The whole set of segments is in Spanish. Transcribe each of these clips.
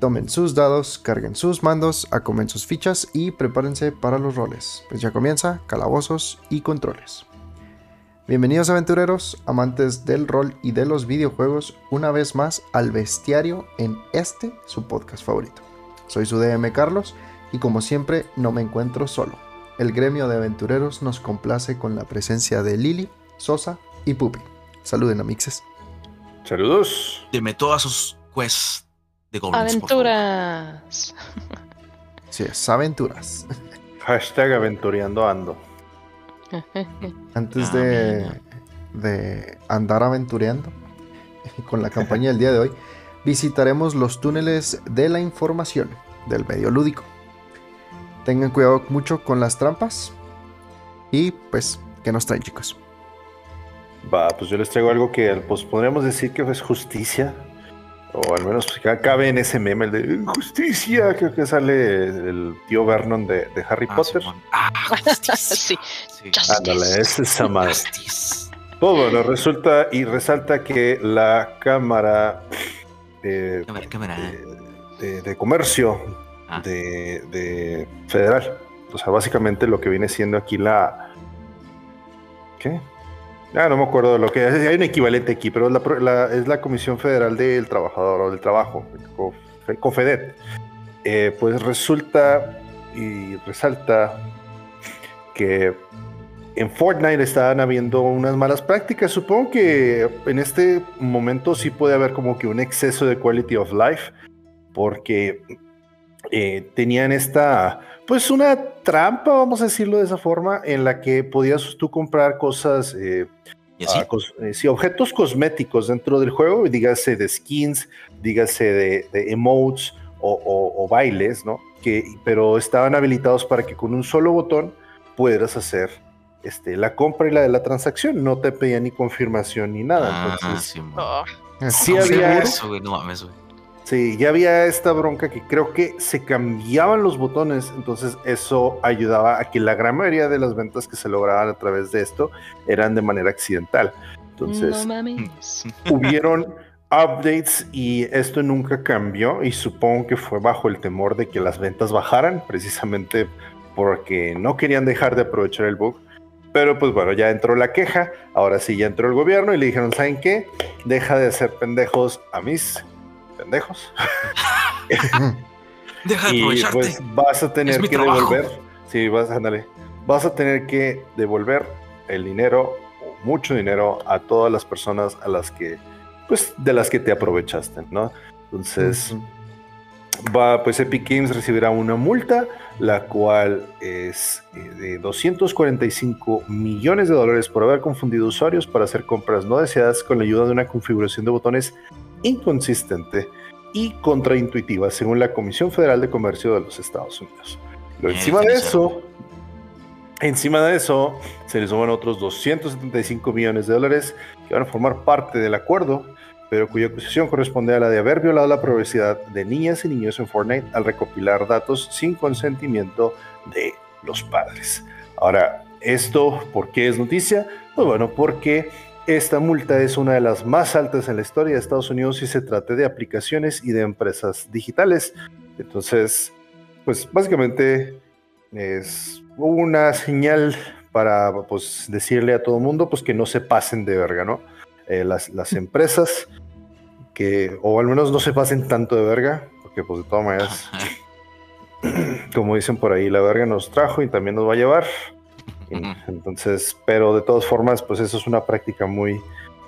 Tomen sus dados, carguen sus mandos, acomen sus fichas y prepárense para los roles, pues ya comienza Calabozos y Controles. Bienvenidos aventureros, amantes del rol y de los videojuegos, una vez más al bestiario en este, su podcast favorito. Soy su DM Carlos y como siempre no me encuentro solo. El gremio de aventureros nos complace con la presencia de Lili, Sosa y Pupi. Saluden amixes. Saludos. Deme todas sus quests de goblins. Aventuras. Sí, es aventuras. Hashtag aventureando ando. Antes Ah, de, de andar aventureando con la campaña del día de hoy, visitaremos los túneles de la información del medio lúdico. Tengan cuidado mucho con las trampas y pues, ¿qué nos traen chicos? Va, pues yo les traigo algo que pues podríamos decir que es justicia. O al menos pues, que cabe en ese meme, el de justicia, creo que sale el tío Vernon de, de Harry Ah, Potter. Simón. Ah, justicia. Sí. Sí. Ándale, es esa madre. Justice. Pues bueno, resulta y resalta que la Cámara eh, Cámara, cámara. de, de Comercio Ah. de, de Federal, o sea, básicamente lo que viene siendo aquí la... ¿Qué? Ah, no me acuerdo de lo que hay un equivalente aquí, pero es la, es la Comisión Federal del Trabajador o del Trabajo, COFEDET. Eh, pues resulta y resalta que en Fortnite estaban habiendo unas malas prácticas. Supongo que en este momento sí puede haber como que un exceso de quality of life, porque eh, tenían esta, pues una trampa, vamos a decirlo de esa forma, en la que podías tú comprar cosas, eh, ah, cos- eh, sí, objetos cosméticos dentro del juego, dígase de skins, dígase de, de emotes o, o- o bailes, ¿no? Que, pero estaban habilitados para que con un solo botón pudieras hacer este, la compra y la de la transacción. No te pedía ni confirmación ni nada. Ah, Entonces. Oh, Sí ¿Cómo había- eso, güey? No mames, güey. Sí, ya había esta bronca que creo que se cambiaban los botones, entonces eso ayudaba a que la gran mayoría de las ventas que se lograban a través de esto eran de manera accidental. Entonces, no hubieron updates y esto nunca cambió y supongo que fue bajo el temor de que las ventas bajaran, precisamente porque no querían dejar de aprovechar el bug. Pero pues bueno, ya entró la queja, ahora sí ya entró el gobierno y le dijeron, ¿saben qué? Deja de hacer pendejos a mis pendejos. Deja de y pues vas a tener que trabajo. devolver. Sí, vas, ándale. Vas a tener que devolver el dinero o mucho dinero a todas las personas a las que, pues, de las que te aprovechaste, ¿no? Entonces, va, pues Epic Games recibirá una multa, la cual es eh, de 245 millones de dólares por haber confundido usuarios para hacer compras no deseadas con la ayuda de una configuración de botones inconsistente y contraintuitiva, según la Comisión Federal de Comercio de los Estados Unidos. Lo Bien, encima de eso, encima de eso, se le suman otros 275 millones de dólares que van a formar parte del acuerdo, pero cuya acusación corresponde a la de haber violado la privacidad de niñas y niños en Fortnite al recopilar datos sin consentimiento de los padres. Ahora, ¿esto por qué es noticia? Pues bueno, porque esta multa es una de las más altas en la historia de Estados Unidos si se trata de aplicaciones y de empresas digitales. Entonces, pues básicamente es una señal para pues, decirle a todo el mundo pues, que no se pasen de verga, ¿no? Eh, las, las empresas que, o al menos no se pasen tanto de verga, porque pues de todas maneras, como dicen por ahí, la verga nos trajo y también nos va a llevar. Entonces, pero de todas formas, pues eso es una práctica muy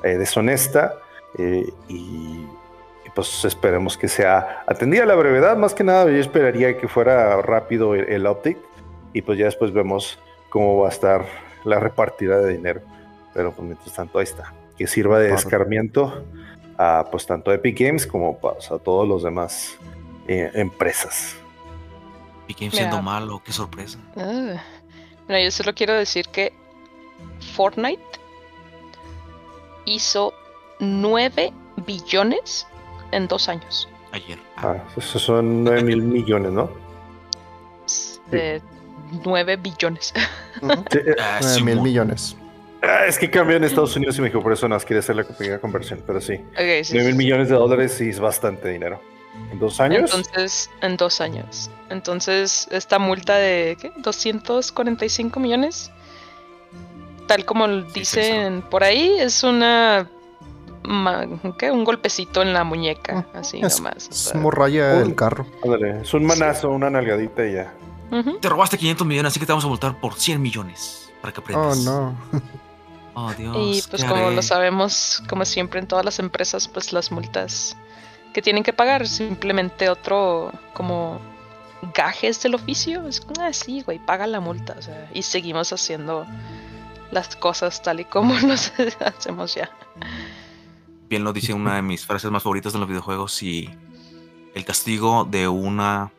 eh, deshonesta eh, y, y, pues esperemos que sea atendida a la brevedad. Más que nada, yo esperaría que fuera rápido el, el update y pues ya después vemos cómo va a estar la repartida de dinero. Pero pues mientras tanto, ahí está. Que sirva de escarmiento a pues tanto Epic Games como pues, a todos los demás eh, empresas. Y que siendo malo, qué sorpresa. Ah. Mira, yo solo quiero decir que Fortnite hizo 9 billones en dos años. Ayer. Ah, esos son 9 mil millones, ¿no? De 9 billones. Ujú. Sí, eh, Ah, Nueve mil millones. ah, es que cambió en Estados Unidos y México, por eso nos quiere hacer la pequeña conversión, pero sí. Ok, sí, 9 mil sí, millones de dólares sí es bastante dinero. ¿En dos años? Entonces, en dos años. Entonces, esta multa de ¿qué? 245 millones, tal como dicen por ahí, es una ma- ¿qué? un golpecito en la muñeca, así Es, nomás. o es sea. morralla Un- el carro. Ándale, es un manazo, una nalgadita y ya. Te robaste 500 millones, así que te vamos a multar por 100 millones. Para que Oh, aprendas. no. Oh, Dios. Y pues ¿qué como haré? lo sabemos, como siempre en todas las empresas, pues las multas que tienen que pagar, simplemente otro como gajes del oficio. Es como, ah, sí, güey, paga la multa. O sea, y seguimos haciendo las cosas tal y como las hacemos ya. Bien lo dice una de mis frases más favoritas de los videojuegos y el castigo de una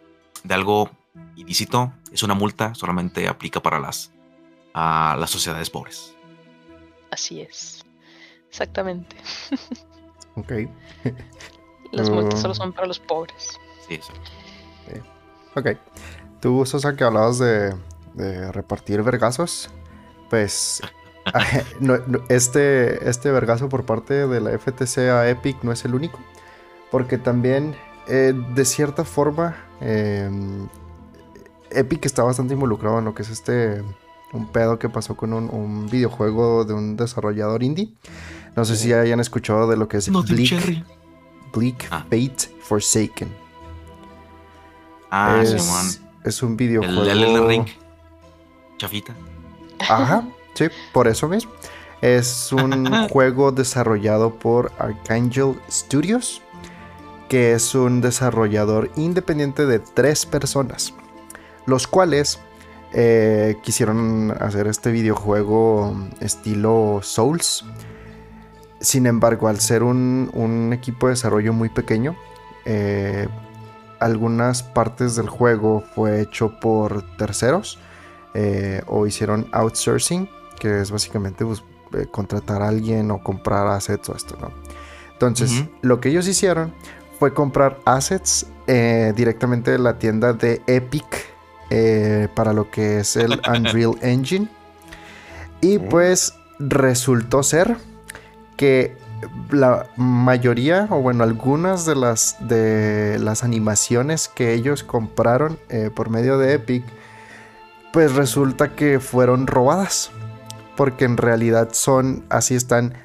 de algo ilícito es una multa, solamente aplica para las a las sociedades pobres. Así es. Exactamente. Ok. Las multas Mm. solo son para los pobres. Sí, exacto. Ok. Tú, Sosa, que hablabas de, de repartir vergazos, pues no- no, este, este vergazo por parte de la FTC a Epic no es el único, porque también, eh, de cierta forma, eh, Epic está bastante involucrado en lo que es este, un pedo que pasó con un, un videojuego de un desarrollador indie. No sé si hayan escuchado de lo que es Bleak, cherry. Bleak Ah. Fate Forsaken. Ah, es, Simón. es un El videojuego. Elden Ring. Chafita. Ajá, sí, por eso mismo. Es un juego desarrollado por Archangel Studios, que es un desarrollador independiente de tres personas, los cuales eh, quisieron hacer este videojuego estilo Souls. Sin embargo, al ser un, un equipo de desarrollo muy pequeño, eh, algunas partes del juego fue hecho por terceros eh, o hicieron outsourcing, que es básicamente pues, eh, contratar a alguien o comprar assets o esto, ¿no? Entonces, lo que ellos hicieron fue comprar assets eh, directamente de la tienda de Epic para lo que es el Unreal Engine. Y Mm. pues resultó ser que la mayoría, o bueno, algunas de las, de las animaciones que ellos compraron eh, por medio de Epic, pues resulta que fueron robadas. Porque en realidad son, así están,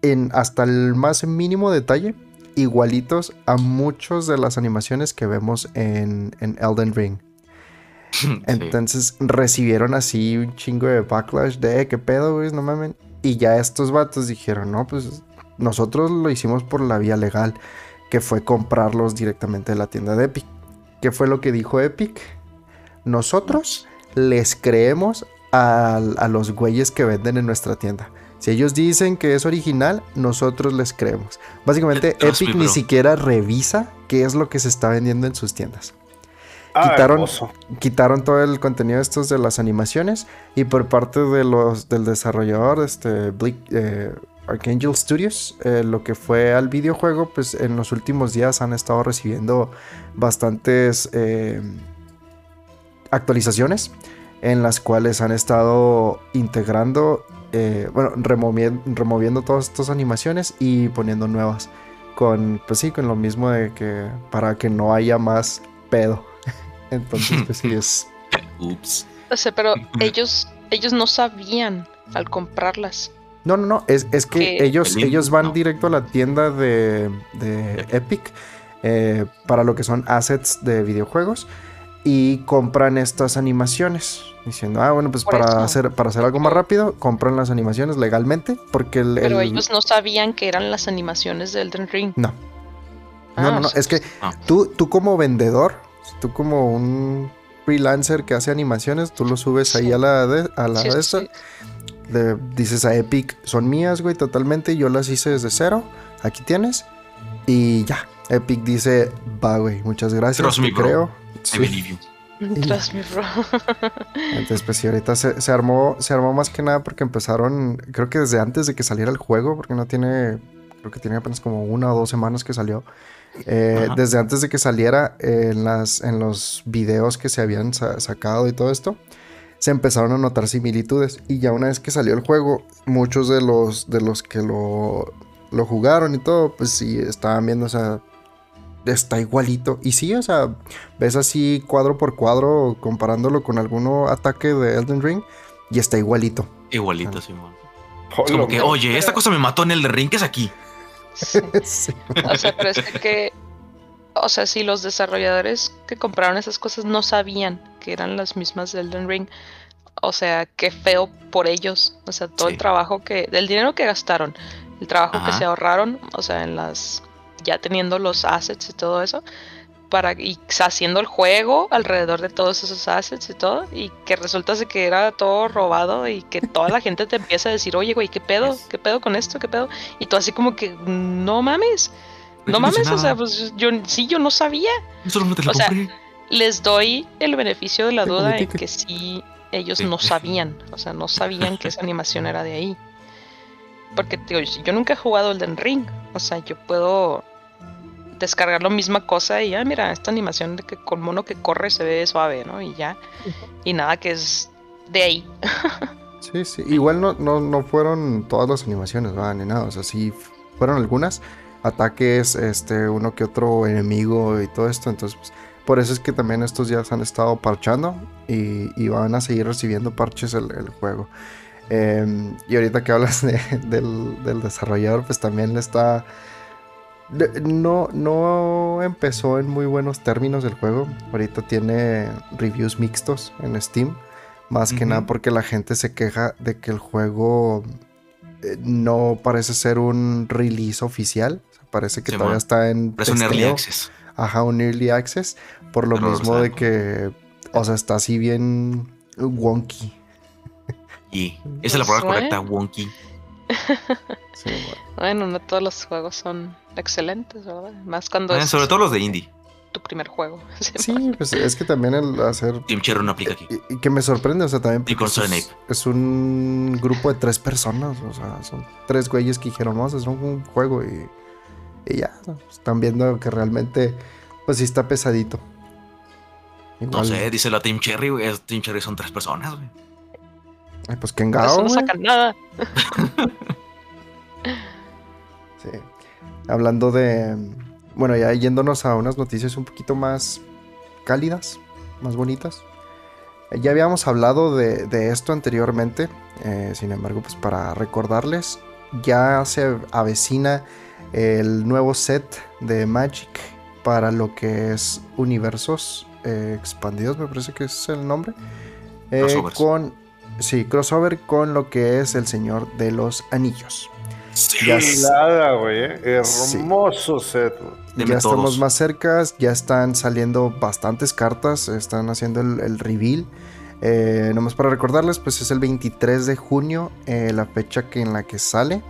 en hasta el más mínimo detalle, igualitos a muchas de las animaciones que vemos en, en Elden Ring. Sí. Entonces recibieron así un chingo de backlash de "Eh, qué pedo, güey, no mamen. Y ya estos vatos dijeron, no, pues nosotros lo hicimos por la vía legal, que fue comprarlos directamente de la tienda de Epic. ¿Qué fue lo que dijo Epic? Nosotros les creemos a, a los güeyes que venden en nuestra tienda. Si ellos dicen que es original, nosotros les creemos. Básicamente, Epic ni siquiera revisa qué es lo que se está vendiendo en sus tiendas Ah, Quitaron- hermoso. quitaron todo el contenido estos de las animaciones y por parte de los del desarrollador este Bleak, eh, Archangel Studios eh, lo que fue al videojuego pues en los últimos días han estado recibiendo bastantes eh, actualizaciones en las cuales han estado integrando eh, bueno removiendo, removiendo todas estas animaciones y poniendo nuevas con pues sí con lo mismo de que para que no haya más pedo entonces pues sí es Ups. O sea, pero ellos, ellos no sabían al comprarlas. No, no, no, es, es que ellos, El ellos van no. directo a la tienda de, de Epic eh, para lo que son assets de videojuegos y compran estas animaciones. Diciendo, ah, bueno, pues Por para eso. hacer, para hacer algo más rápido, compran las animaciones legalmente porque el... Pero el- ellos no sabían que eran las animaciones de Elden Ring. No. Ah, No, no, no, o sea, es que Ah. tú, tú como vendedor, tú como un freelancer que hace animaciones, tú lo subes ahí Sí. a la de, a la sí, de esta, sí. le dices a Epic, son mías, güey, totalmente, yo las hice desde cero, aquí tienes, y ya. Epic dice, va, güey, muchas gracias, Trust me, creo. I Sí. believe you. Trust me, bro. Entonces, pues sí, ahorita se, se armó, se armó más que nada porque empezaron, creo que desde antes de que saliera el juego, porque no tiene, creo que tiene apenas como una o dos semanas que salió. Eh, desde antes de que saliera eh, en, las, en los videos que se habían sa- sacado y todo esto, se empezaron a notar similitudes. Y ya una vez que salió el juego, muchos de los, de los que lo, lo jugaron y todo, pues sí, estaban viendo, o sea, está igualito. Y sí, o sea, ves así cuadro por cuadro comparándolo con alguno ataque de Elden Ring y está igualito. Igualito, Simón. Oh, Es como que, oye, esta cosa me mató en el ring, ¿qué es aquí? Sí. Sí. O sea, pero es que, o sea, si los desarrolladores que compraron esas cosas no sabían que eran las mismas de Elden Ring, o sea, qué feo por ellos. O sea, todo Sí. el trabajo que, del dinero que gastaron, el trabajo que se ahorraron, o sea, en las, ya teniendo los assets y todo eso, para, y haciendo el juego alrededor de todos esos assets y todo, y que resulta que era todo robado y que toda la gente te empieza a decir, oye, güey, ¿qué pedo? ¿Qué pedo con esto? ¿Qué pedo? Y tú así como que, no mames. No Yo no mames, o sea, pues yo sí, yo no sabía. Solo no te lo o sea, compré. Les doy el beneficio de la duda en que sí, ellos no sabían. O sea, no sabían que esa animación era de ahí. Porque tío, yo nunca he jugado Elden Ring. O sea, yo puedo descargar la misma cosa y ya, mira, esta animación de que con mono que corre se ve suave, ¿no? Y ya. Y nada que es de ahí. Sí, sí. Igual no, no, no fueron todas las animaciones, ¿va? Ni nada. O sea, sí fueron algunas. Ataques, este, uno que otro enemigo y todo esto. Entonces, pues, por eso es que también estos ya se han estado parchando. Y, y van a seguir recibiendo parches el, el juego. Em, y ahorita que hablas de- del, del desarrollador, pues también le está. No, no empezó en muy buenos términos el juego. Ahorita tiene reviews mixtos en Steam. Más que nada porque la gente se queja de que el juego eh, no parece ser un release oficial. O sea, parece que todavía está en Pero es un early access. Ajá, un early access. Por lo Pero, mismo de que, o sea, está así bien wonky. Y esa es la palabra correcta, wonky. Sí, bueno. Bueno, no todos los juegos son excelentes, ¿verdad? Más cuando Eh, es sobre todo los de indie. tu primer juego. Sí, pues es que también el hacer Team Cherry no aplica aquí. Y, y que me sorprende, o sea, también Y con es, Sonic. es un grupo de tres personas, o sea, son tres güeyes que dijeron, vamos a hacer un juego y, y ya, están viendo que realmente, pues sí está pesadito. No sé, dice la Team Cherry, güey. es- Team Cherry son tres personas, güey. ay, pues Kengao, eso no sacan nada. Sí. Hablando de, bueno, ya yéndonos a unas noticias un poquito más cálidas, más bonitas. Eh, Ya habíamos hablado de, de esto anteriormente, eh, sin embargo, pues para recordarles, ya se avecina el nuevo set de Magic para lo que es universos eh, expandidos, me parece que es el nombre. Eh, con, sí, crossover con lo que es el Señor de los Anillos. Sí. Ya güey. eh. Sí. Hermoso set, ya estamos todos. más cerca, ya están saliendo bastantes cartas, están haciendo el, el reveal. Eh, nomás para recordarles, pues es el 23 de junio, eh, la fecha que, en la que sale.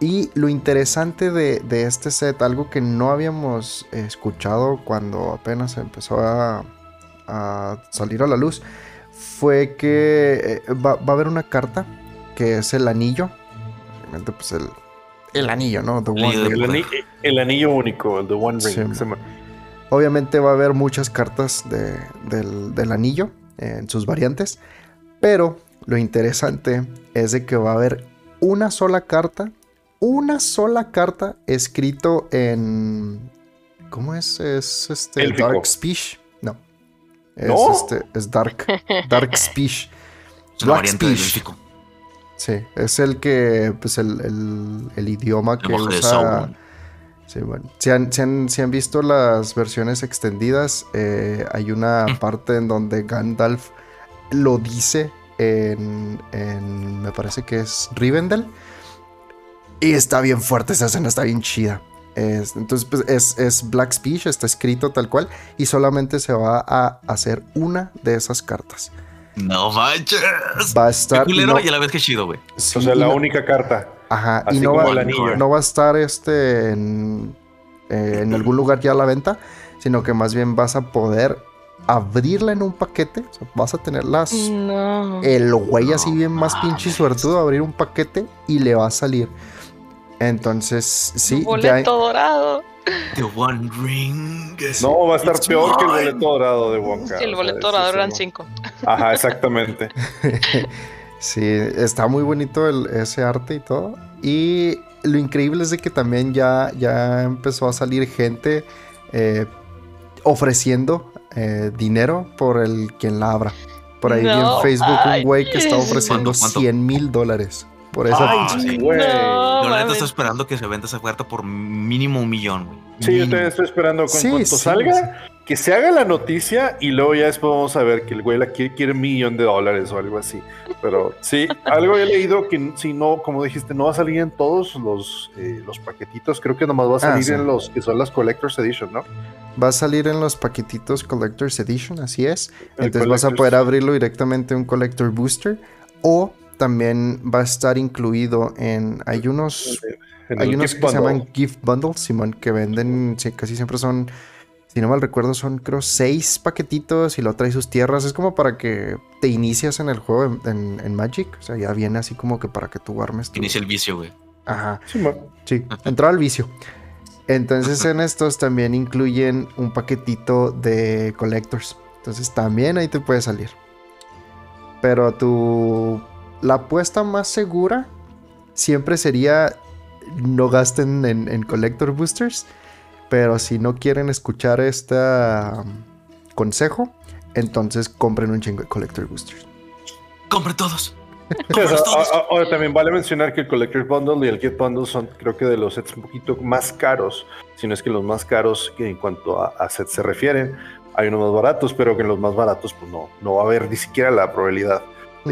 Y lo interesante de, de este set, algo que no habíamos escuchado cuando apenas empezó a, a salir a la luz, fue que va, va a haber una carta que es el anillo. Obviamente, pues el, el anillo, ¿no? The El anillo One de Ring. El, ani- el anillo único, el de One Ring. Sí, se me- Obviamente va a haber muchas cartas de- del, del anillo en sus variantes. Pero lo interesante es de que va a haber una sola carta. Una sola carta escrito en. ¿Cómo es? Es este. Élfico. Dark Speech. No. Es ¿No? este. Es Dark. Dark Speech. Black Speech. Sí. Es el que. Pues el, el- el idioma que usa. Sí, bueno. Si han, si han- si han visto las versiones extendidas, eh, hay una parte en donde Gandalf lo dice en, en- me parece que es Rivendell. Y está bien fuerte esa escena, está bien chida. Es- entonces, pues es, es Black Speech, está escrito tal cual. Y solamente se va a hacer una de esas cartas. No manches. Va a Qué estar. y no- y a la vez que chido, güey. sí, o sea, la no- única carta. Ajá, y no como va, el anillo. no va a estar este en, eh, en algún lugar ya a la venta, sino que más bien vas a poder abrirla en un paquete. o sea, vas a tener las, No. el güey así No bien más pinche suertudo, abrir un paquete y le va a salir. Entonces, sí, ya, boleto dorado. The One Ring. No, va a estar It's peor que el boleto dorado de Wonka. Sí, el o sea, boleto dorado eran cinco. Ajá, exactamente. sí, está muy bonito el- ese arte y todo. Y lo increíble es de que también ya, ya empezó a salir gente eh, ofreciendo eh, dinero por el quien la abra. Por ahí vi en No Facebook un güey que está ofreciendo ¿Cuánto, cuánto? 100 mil dólares por esa Ay, sí, güey. No, Yo la neta estoy esperando que se venda esa oferta por mínimo un millón, güey. Sí, yo también estoy esperando con Sí, cuanto sí, salga, que se haga la noticia y luego ya después vamos a ver que el güey la quiere, quiere un millón de dólares o algo así. Pero sí, algo he leído que si no, como dijiste, no va a salir en todos los, eh, los paquetitos, creo que nomás va a salir sí. en los que son las Collector's Edition, ¿no? Va a salir en los paquetitos Collector's Edition, así es. El Entonces vas a poder abrirlo directamente en un Collector Booster. O también va a estar incluido en. Hay unos. En Hay unos que se llaman gift bundles, Simón, que venden. sí, casi siempre son. Si no mal recuerdo, son creo seis paquetitos y lo trae sus tierras. Es como para que te inicias en el juego en, en- en Magic. O sea, ya viene así como que para que tú armes tu. Inicia el vicio, güey. Ajá. Sí, entrar al vicio. Entonces en estos también incluyen un paquetito de collectors. Entonces también ahí te puede salir. Pero tu... La apuesta más segura siempre sería no gasten en, en collector boosters. Pero si no quieren escuchar este um, consejo, entonces compren un chingo de collector boosters. ¡Compre todos! Sí, o sea, ¡Cómpralos todos! a- a- ahora también vale mencionar que el Collector's Bundle y el Gift Bundle son, creo que de los sets un poquito más caros, si no es que los más caros que en cuanto a, a sets se refieren. Hay unos más baratos, pero que en los más baratos, pues no, no va a haber ni siquiera la probabilidad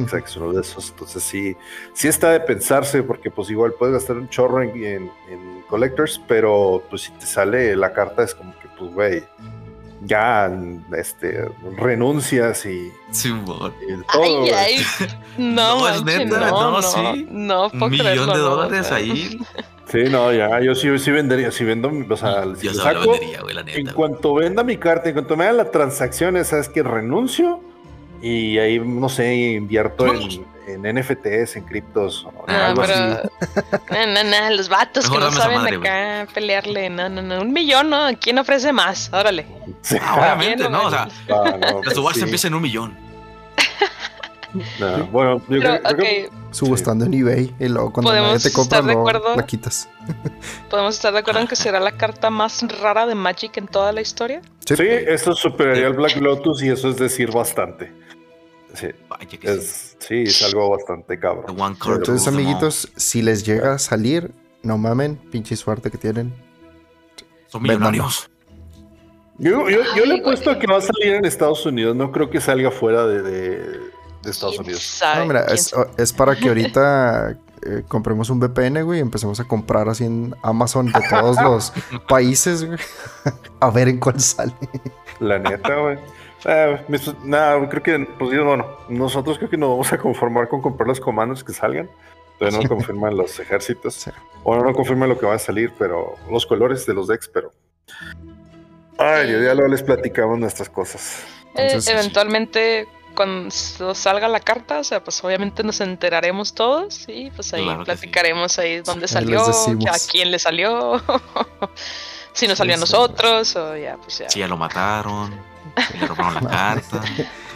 saques uno de esos. Entonces, sí, sí está de pensarse, porque pues igual puedes gastar un chorro en, en- en Collectors, pero pues si te sale la carta, es como que, pues, güey, ya este, renuncias y, Sí, y todo. Ay, ay. No, No, es neta, no, no, no, sí. no Un millón de no, dólares ahí. Sí, no, ya, yo sí, sí vendería, si vendo, o sea, si Yo saco, vendería, güey, la en neta. güey. cuanto venda mi carta, en cuanto me hagan la transacción, sabes que renuncio y ahí, no sé, invierto en, en NFTs, en criptos o No, algo pero. así. No, no, no, los vatos Mejor que no saben madre, acá pelearle. No, no, no. Un millón, ¿no? ¿Quién ofrece más? Órale. Sí. Ah, obviamente, Bien, ¿no? O sea, Ah, no, la pues subasta sí. empieza en un millón. No, bueno, yo Pero, creo- creo que- ok, Subastando en eBay y luego cuando Podemos nadie te compra estar de lo- acuerdo. la quitas. podemos estar de acuerdo en que será la carta más rara de Magic en toda la historia. sí, esto superaría al Black Lotus y eso es decir bastante. Sí, Vaya que sí. es, sí, es algo bastante cabrón. Entonces, amiguitos, si les llega a salir, no mamen, pinche suerte que tienen. Son millonarios. Yo, yo, yo le he puesto güey. a que va a salir en Estados Unidos, no creo que salga fuera de, de- de Estados ¿Quién Unidos. No, mira, ¿Quién es, es para que ahorita eh, compremos un VPN, güey, y empecemos a comprar así en Amazon de todos los países, güey. A ver en cuál sale. La neta, güey. Eh, mis- nada, creo que, pues yo, bueno, nosotros creo que nos vamos a conformar con comprar los comandos que salgan. Todavía no confirman los ejércitos. Sí. Bueno, no confirman lo que va a salir, pero los colores de los decks, pero. Ay, ya luego les platicamos nuestras cosas. Eh, Entonces, sí. eventualmente, cuando salga la carta, o sea, pues obviamente nos enteraremos todos y pues ahí Claro que sí. platicaremos ahí dónde salió, a quién le salió, si nos salió a Sí, sí. nosotros o ya, pues ya. Si ya lo mataron, le robaron la carta,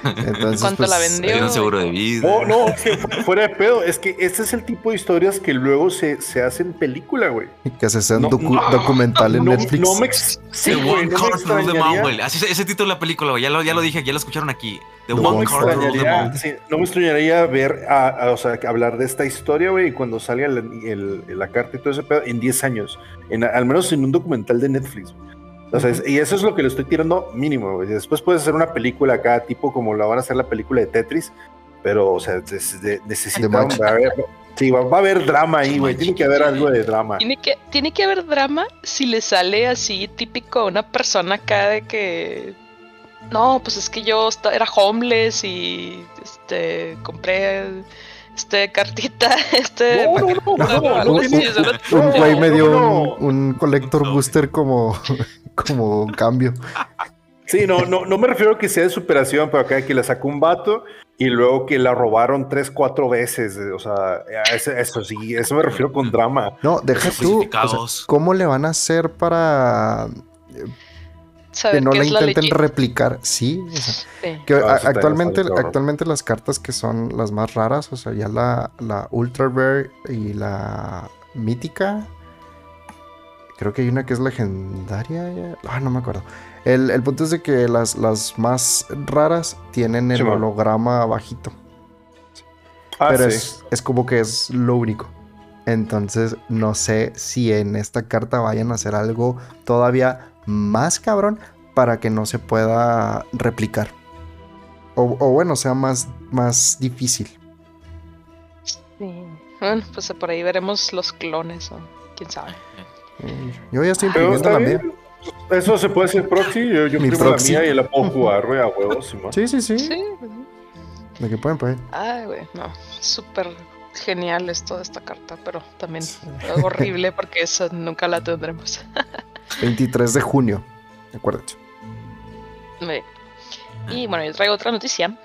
Entonces, ¿Cuánto la pues, vendió? le dieron seguro de vida. No, no, es que fu- fuera de pedo, es que este es el tipo de historias que luego se, se hacen película, güey. que se un No, docu- no, documental en Netflix. No me, ex- sí, The güey, One no me extrañaría-. Así es ese título de la película, güey. Ya lo, ya lo dije, ya lo escucharon aquí. The No One me sí, no me extrañaría ver, a, a- o sea, hablar de esta historia, güey, y cuando salga el- el- la carta y todo ese pedo, en 10 años, en, al menos en un documental de Netflix. güey. O sea, es- y eso es lo que le estoy tirando mínimo, güey. Después puedes hacer una película acá, tipo como la van a hacer la película de Tetris, pero, o sea, des- de- necesita De Magic. va a haber, sí, va, va a haber drama ahí, güey. Tiene que haber algo de drama. Tiene que, tiene que haber drama si le sale así típico a una persona acá de que no, pues es que yo era homeless y este compré este cartita, este No, no, no, Un güey me dio un, un collector booster como, como cambio. Sí, no, no, no me refiero a que sea de superación, pero acá que le sacó un vato y luego que la robaron tres, cuatro veces. eh, O sea, eso, eso sí, eso me refiero con drama. No, deja tú. o sea, Justificados. ¿Cómo le van a hacer para que no qué la intenten replicar? Sí, o sea, Sí. que Ah, actualmente, actualmente las cartas que son las más raras, o sea, ya la, la ultra rare y la mítica. Creo que hay una que es legendaria. Ah, no me acuerdo. El, el punto es de que las, las más raras tienen el Sí, man. holograma bajito. Ah, pero sí. es, es como que es lo único. Entonces, no sé si en esta carta vayan a hacer algo todavía más cabrón para que no se pueda replicar. O, o bueno, sea más, más difícil. Sí. Bueno, pues por ahí veremos los clones o quién sabe. Eh, Yo ya estoy imprimiendo la mía. Eso se puede hacer proxy. Yo, yo Mi imprimo proxy. la mía y la puedo jugar, güey, a huevos. Sí, sí, sí. Sí. De que pueden, pueden. Ay, güey, no. Súper genial es toda esta carta, pero también horrible porque esa nunca la tendremos. 23 de junio. Acuérdate. Muy bien. Y bueno, yo traigo otra noticia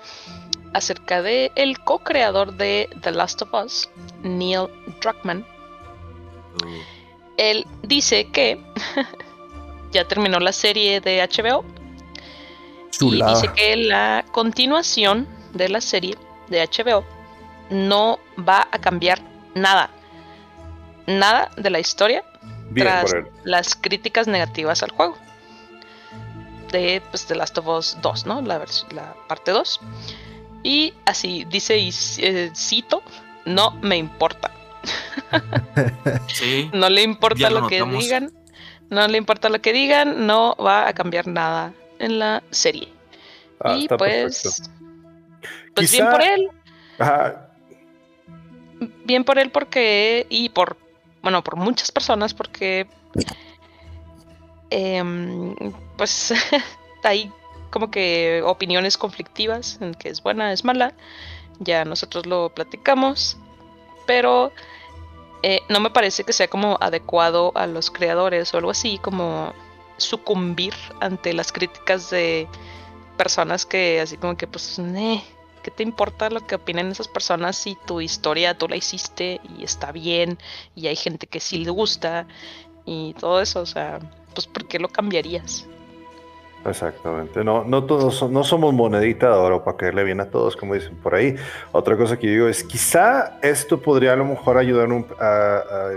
acerca de el co-creador de The Last of Us, Neil Druckmann. Él dice que ya terminó la serie de HBO y dice que la continuación de la serie de HBO no va a cambiar nada. Nada de la historia Bien tras por él. las críticas negativas al juego. De pues, The Last of Us 2, ¿no? La, la parte 2. Y así dice, y eh, cito, no me importa. sí, No le importa Ya lo lo que digan. No le importa lo que digan. No va a cambiar nada en la serie. Ah, y pues. perfecto. Pues Quizá- bien por él. Ajá. Bien por él porque. Y por. Bueno, por muchas personas porque. em, pues hay como que opiniones conflictivas en que es buena, es mala. Ya nosotros lo platicamos. Pero eh, no me parece que sea como adecuado a los creadores o algo así, como sucumbir ante las críticas de personas que así como que pues, eh, ¿qué te importa lo que opinen esas personas si tu historia tú la hiciste y está bien y hay gente que sí le gusta y todo eso? O sea, pues ¿por qué lo cambiarías? Exactamente. No, no todos no somos monedita de oro para caerle bien a todos, como dicen por ahí. Otra cosa que yo digo es, quizá esto podría a lo mejor ayudar un- a, a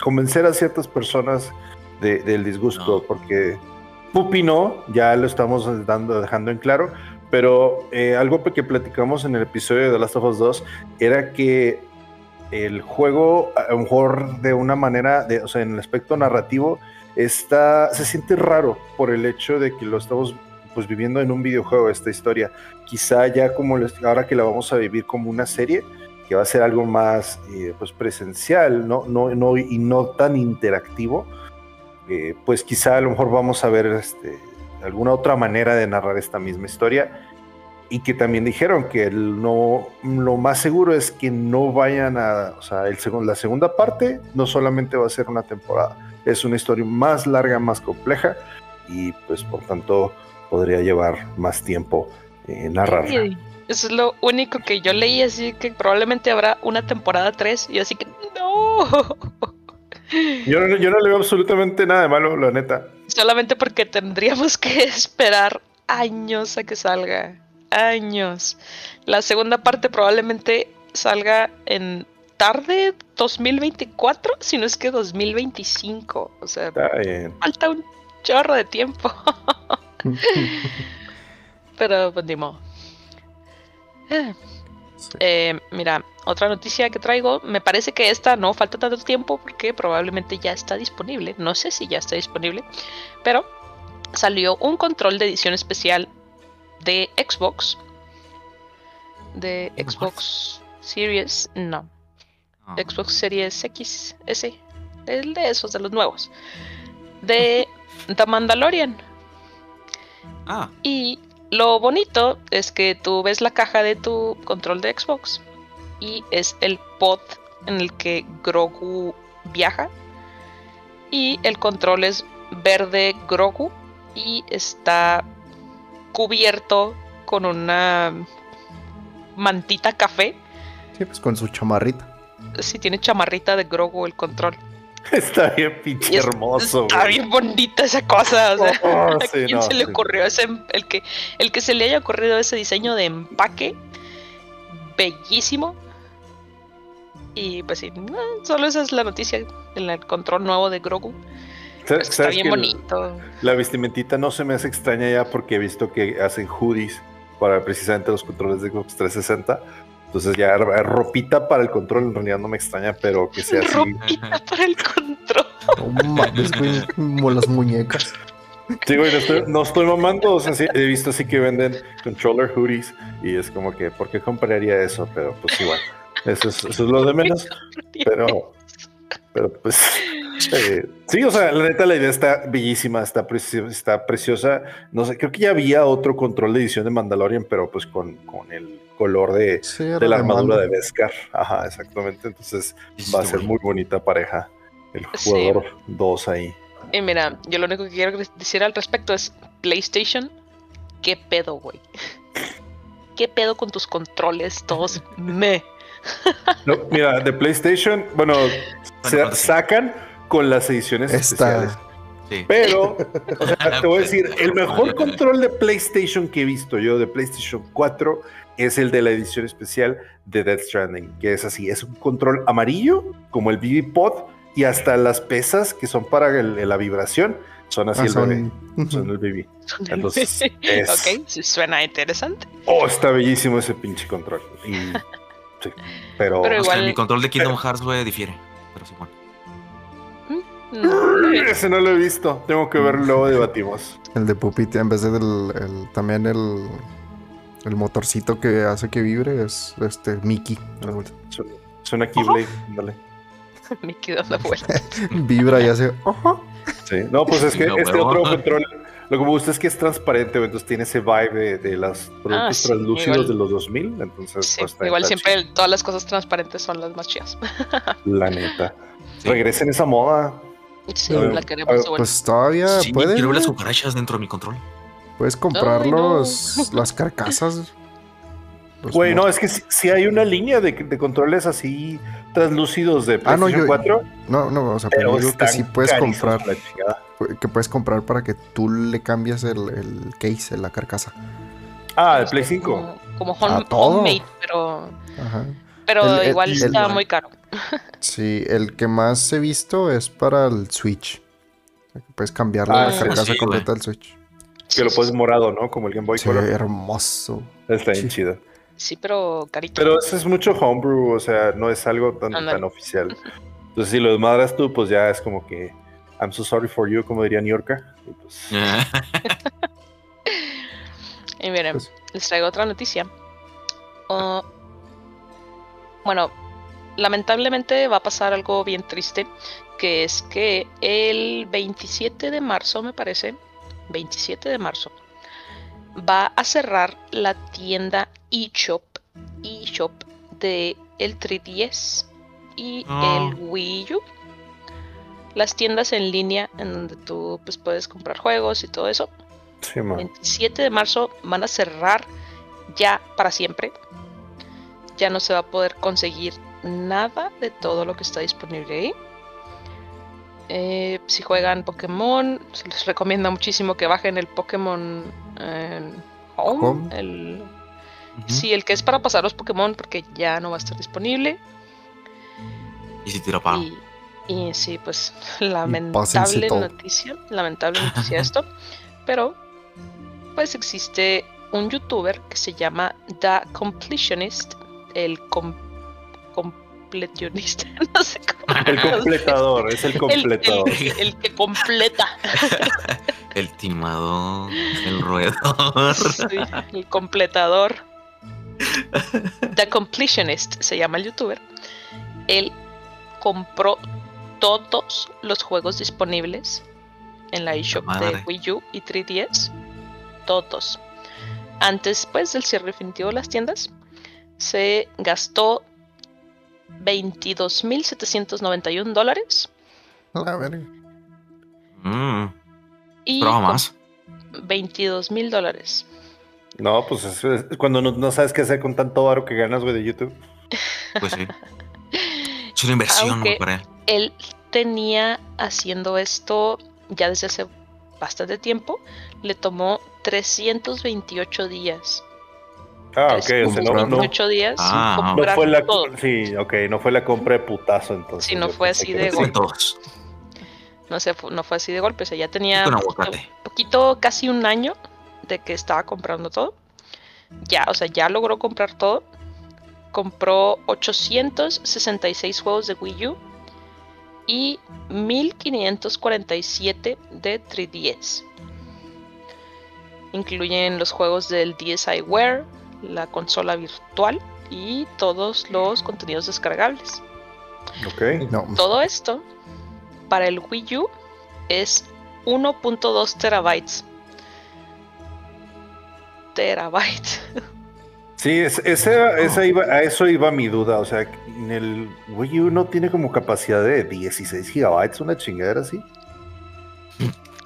convencer a ciertas personas de- del disgusto, No. porque Pupi no, ya lo estamos dando, dejando en claro, pero eh, algo que platicamos en el episodio de Last of Us 2 era que el juego, a lo mejor de una manera, o sea, en el aspecto narrativo, está, se siente raro por el hecho de que lo estamos pues viviendo en un videojuego esta historia. Quizá ya como ahora que la vamos a vivir como una serie, que va a ser algo más eh, pues presencial, ¿no? No, no, y no tan interactivo, eh, pues quizá a lo mejor vamos a ver este, alguna otra manera de narrar esta misma historia. Y que también dijeron que no, lo más seguro es que no vayan a, o sea, el segun- la segunda parte no solamente va a ser una temporada, es una historia más larga, más compleja y pues por tanto podría llevar más tiempo eh, narrarla. Y Eso es lo único que yo leí, así que probablemente habrá una temporada 3 y así que no. Yo no, yo no le veo absolutamente nada de malo, la neta. Solamente porque tendríamos que esperar años a que salga. Años. La segunda parte probablemente salga en tarde 2024, si no es que 2025. O sea, Está bien. falta un chorro de tiempo. Pero pues eh, mira, otra noticia que traigo, me parece que esta no falta tanto tiempo porque probablemente ya está disponible. No sé si ya está disponible, pero salió un control de edición especial de Xbox. De. Xbox Series, no, ah, Xbox Series X, S, el de esos, de los nuevos. De The Mandalorian. ah, Y lo bonito es que tú ves la caja de tu control de Xbox y es el pod en el que Grogu viaja. Y el control es verde Grogu y está cubierto con una mantita café. Sí, pues con su chamarrita. Si tiene chamarrita de Grogu el control. Está bien pinche hermoso. Está güey. bien bonita esa cosa. O sea, Oh, ¿A sí, quién no, se le sí. ocurrió ese el que el que se le haya ocurrido ese diseño de empaque bellísimo? Y pues sí, no, solo esa es la noticia, el, el control nuevo de Grogu. ¿Sabes- Está bien bonito. La vestimentita no se me hace extraña ya porque he visto que hacen hoodies para precisamente los controles de Xbox 360. Entonces ya ropita para el control en realidad no me extraña, pero que sea así. Ropita para el control. No mames, güey, como las muñecas. Sí, güey, no estoy, no estoy mamando. O sea, sí, he visto así que venden controller hoodies y es como que, ¿por qué compraría eso? Pero pues igual, eso es, eso es lo de menos. Pero, pero pues, eh, sí, o sea, la neta, la idea está bellísima, está, preci- está preciosa. No sé, creo que ya había otro control de edición de Mandalorian, pero pues con, con el color de, Sí, de la armadura de Beskar. Ajá, exactamente. Entonces va a ser muy bonita pareja. El jugador 2 ahí. Y mira, yo lo único que quiero decir al respecto es PlayStation, ¿qué pedo, güey? ¿Qué pedo con tus controles todos? Me. No, mira, de PlayStation, bueno, se sacan con las ediciones Esta- especiales. Sí. Pero, o sea, te voy a decir, el mejor control de PlayStation que he visto yo de PlayStation 4 es el de la edición especial de Death Stranding, que es así, es un control amarillo, como el BB Pod, y hasta las pesas que son para el- la vibración son así Ah, el bebé, son- son el BB. Entonces, es- ok, suena interesante. Oh, está bellísimo ese pinche control. Y, sí, pero, Pero O sea, igual- mi control de Kingdom Hearts, güey, difiere. Pero sí, bueno. Mm, ese no lo he visto. Tengo que verlo, luego debatimos. El de Pupita, en vez de del, el- también el, el motorcito que hace que vibre, es este Mickey. Suena- Keyblade, dale. Me quedo dando vueltas. Vibra y hace. "Ojo". Sí, no, pues es que No, este huevo. otro control, lo que me gusta es que es transparente, entonces tiene ese vibe de, de los productos Ah, sí, translúcidos igual. de los 2000, entonces Sí, pues, está- igual siempre todas las cosas transparentes son las más chidas. la neta. Sí. Regresen esa moda. Sí, Ah, la queremos ah. Pues todavía Sí, puedes. quiero ver las cucarachas dentro de mi control. Puedes comprar Ay, no. los, las carcasas. Los Güey, no, es que si hay una línea de, de controles así translúcidos de Ah, no, PlayStation yo- 4, No, no, o sea, pero digo que sí puedes comprar. Que puedes comprar para que tú le cambies el, el case, la carcasa. Ah, Este, Play 5. Como, como home- todo. homemade, pero, Ajá. pero El- el- igual el- está el- muy caro. Sí, el que más he visto es para el Switch. Puedes cambiarle Ah, la carcasa sí, completa del Switch. Que lo puedes morado, ¿no? Como el Game Boy Sí, Color. hermoso. Está bien sí. chido. Sí, pero carito. Pero eso es mucho homebrew, o sea, no es algo tan, tan oficial. Entonces, si lo desmadras tú, pues ya es como que I'm so sorry for you, como diría New Yorker. Y pues, Y miren, Pues- les traigo otra noticia. Bueno, lamentablemente va a pasar algo bien triste, que es que el 27 de marzo, me parece, 27 de marzo, va a cerrar la tienda eShop, eShop de el 3DS y Ah. el Wii U. Las tiendas en línea en donde tú pues, puedes comprar juegos y todo eso. sí, man. 27 de marzo van a cerrar ya para siempre. Ya no se va a poder conseguir nada de todo lo que está disponible ahí. Eh, si juegan Pokémon, se les recomienda muchísimo que bajen el Pokémon eh, Home. Home. El, Ujú. sí, el que es para pasar los Pokémon porque ya no va a estar disponible. Y si tiro paro. Y, y sí, pues lamentable noticia, lamentable noticia esto, pero pues existe un youtuber que se llama The Completionist, el com- completionista, no sé cómo. El completador, es el completador. el- el que completa, El timador, el roedor. sí, el completador. The Completionist se llama el youtuber. Él compró todos los juegos disponibles en la eShop de. Wii U y 3DS. Todos. Antes pues del cierre definitivo de las tiendas, se gastó 22.791 dólares La verga. Mm, y más. 22 mil dólares. No, pues es, es cuando no, no sabes qué hacer con tanto varo que ganas, güey, de YouTube. Pues sí. Es una inversión, Aunque- güey, para él. Él tenía haciendo esto ya desde hace bastante tiempo. Le tomó 328 días Ah, ok, o sea, no, no, ocho días Ah, no fue la, todo. sí, ok, no fue la compra de putazo entonces. Sí, no fue así de golpe. No sé, fu- no fue así de golpe, o sea, ya tenía poquito, poquito, casi un año de que estaba comprando todo. Ya, o sea, ya logró comprar todo. Compró 866 juegos de Wii U y 1547 de 3DS. Incluyen los juegos del DSiWare, la consola virtual y todos los contenidos descargables. Ok. No, Todo esto para el Wii U es 1.2 terabytes. Terabytes. Sí, es- esa, esa iba, a eso iba mi duda. O sea, en el Wii U no tiene como capacidad de 16 gigabytes, una chingadera así.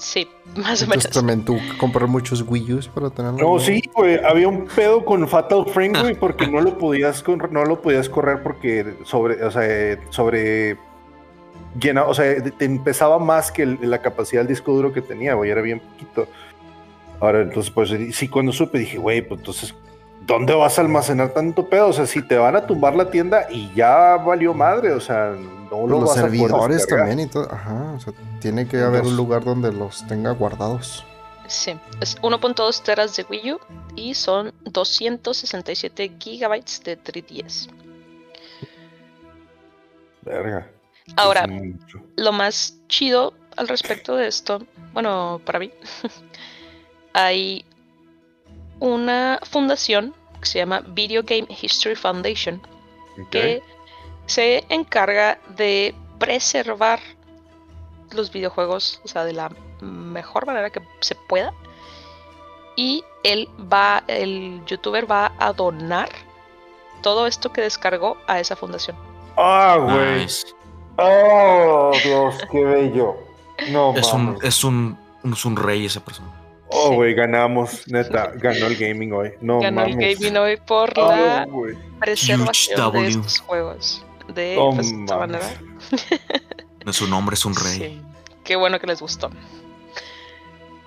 Sí, más o menos. entonces también tuvo que comprar muchos Wii U's para tenerlo. No, sí, güey, había un pedo con Fatal Frame, güey, porque no lo podías no lo podías correr porque sobre, o sea, sobre llena, o sea, te empezaba más que el- la capacidad del disco duro que tenía, güey, era bien poquito. Ahora, entonces, pues sí, cuando supe dije, güey, pues entonces, ¿dónde vas a almacenar tanto pedo? O sea, si te van a tumbar la tienda y ya valió madre, o sea, no lo los vas a poder servidores descargar. también y todo. Ajá, o sea, tiene que haber un lugar donde los tenga guardados. Sí, es 1.2 teras de Wii U y son 267 gigabytes de 3DS. Verga. Ahora, lo más chido al respecto de esto, bueno, para mí, hay una fundación que se llama Video Game History Foundation que se encarga de preservar los videojuegos, o sea, de la mejor manera que se pueda. Y él va, el youtuber va a donar todo esto que descargó a esa fundación. Ah, güey. Nice. Oh, Dios, qué bello. No, Es un, es un, es un rey esa persona. Oh, Sí. güey, ganamos, neta, ganó el gaming hoy. No Ganó el gaming hoy por Oh, la güey. preservación de estos juegos. De Oh, pues, esta manera. No es un hombre, es un rey. Sí, Qué bueno que les gustó.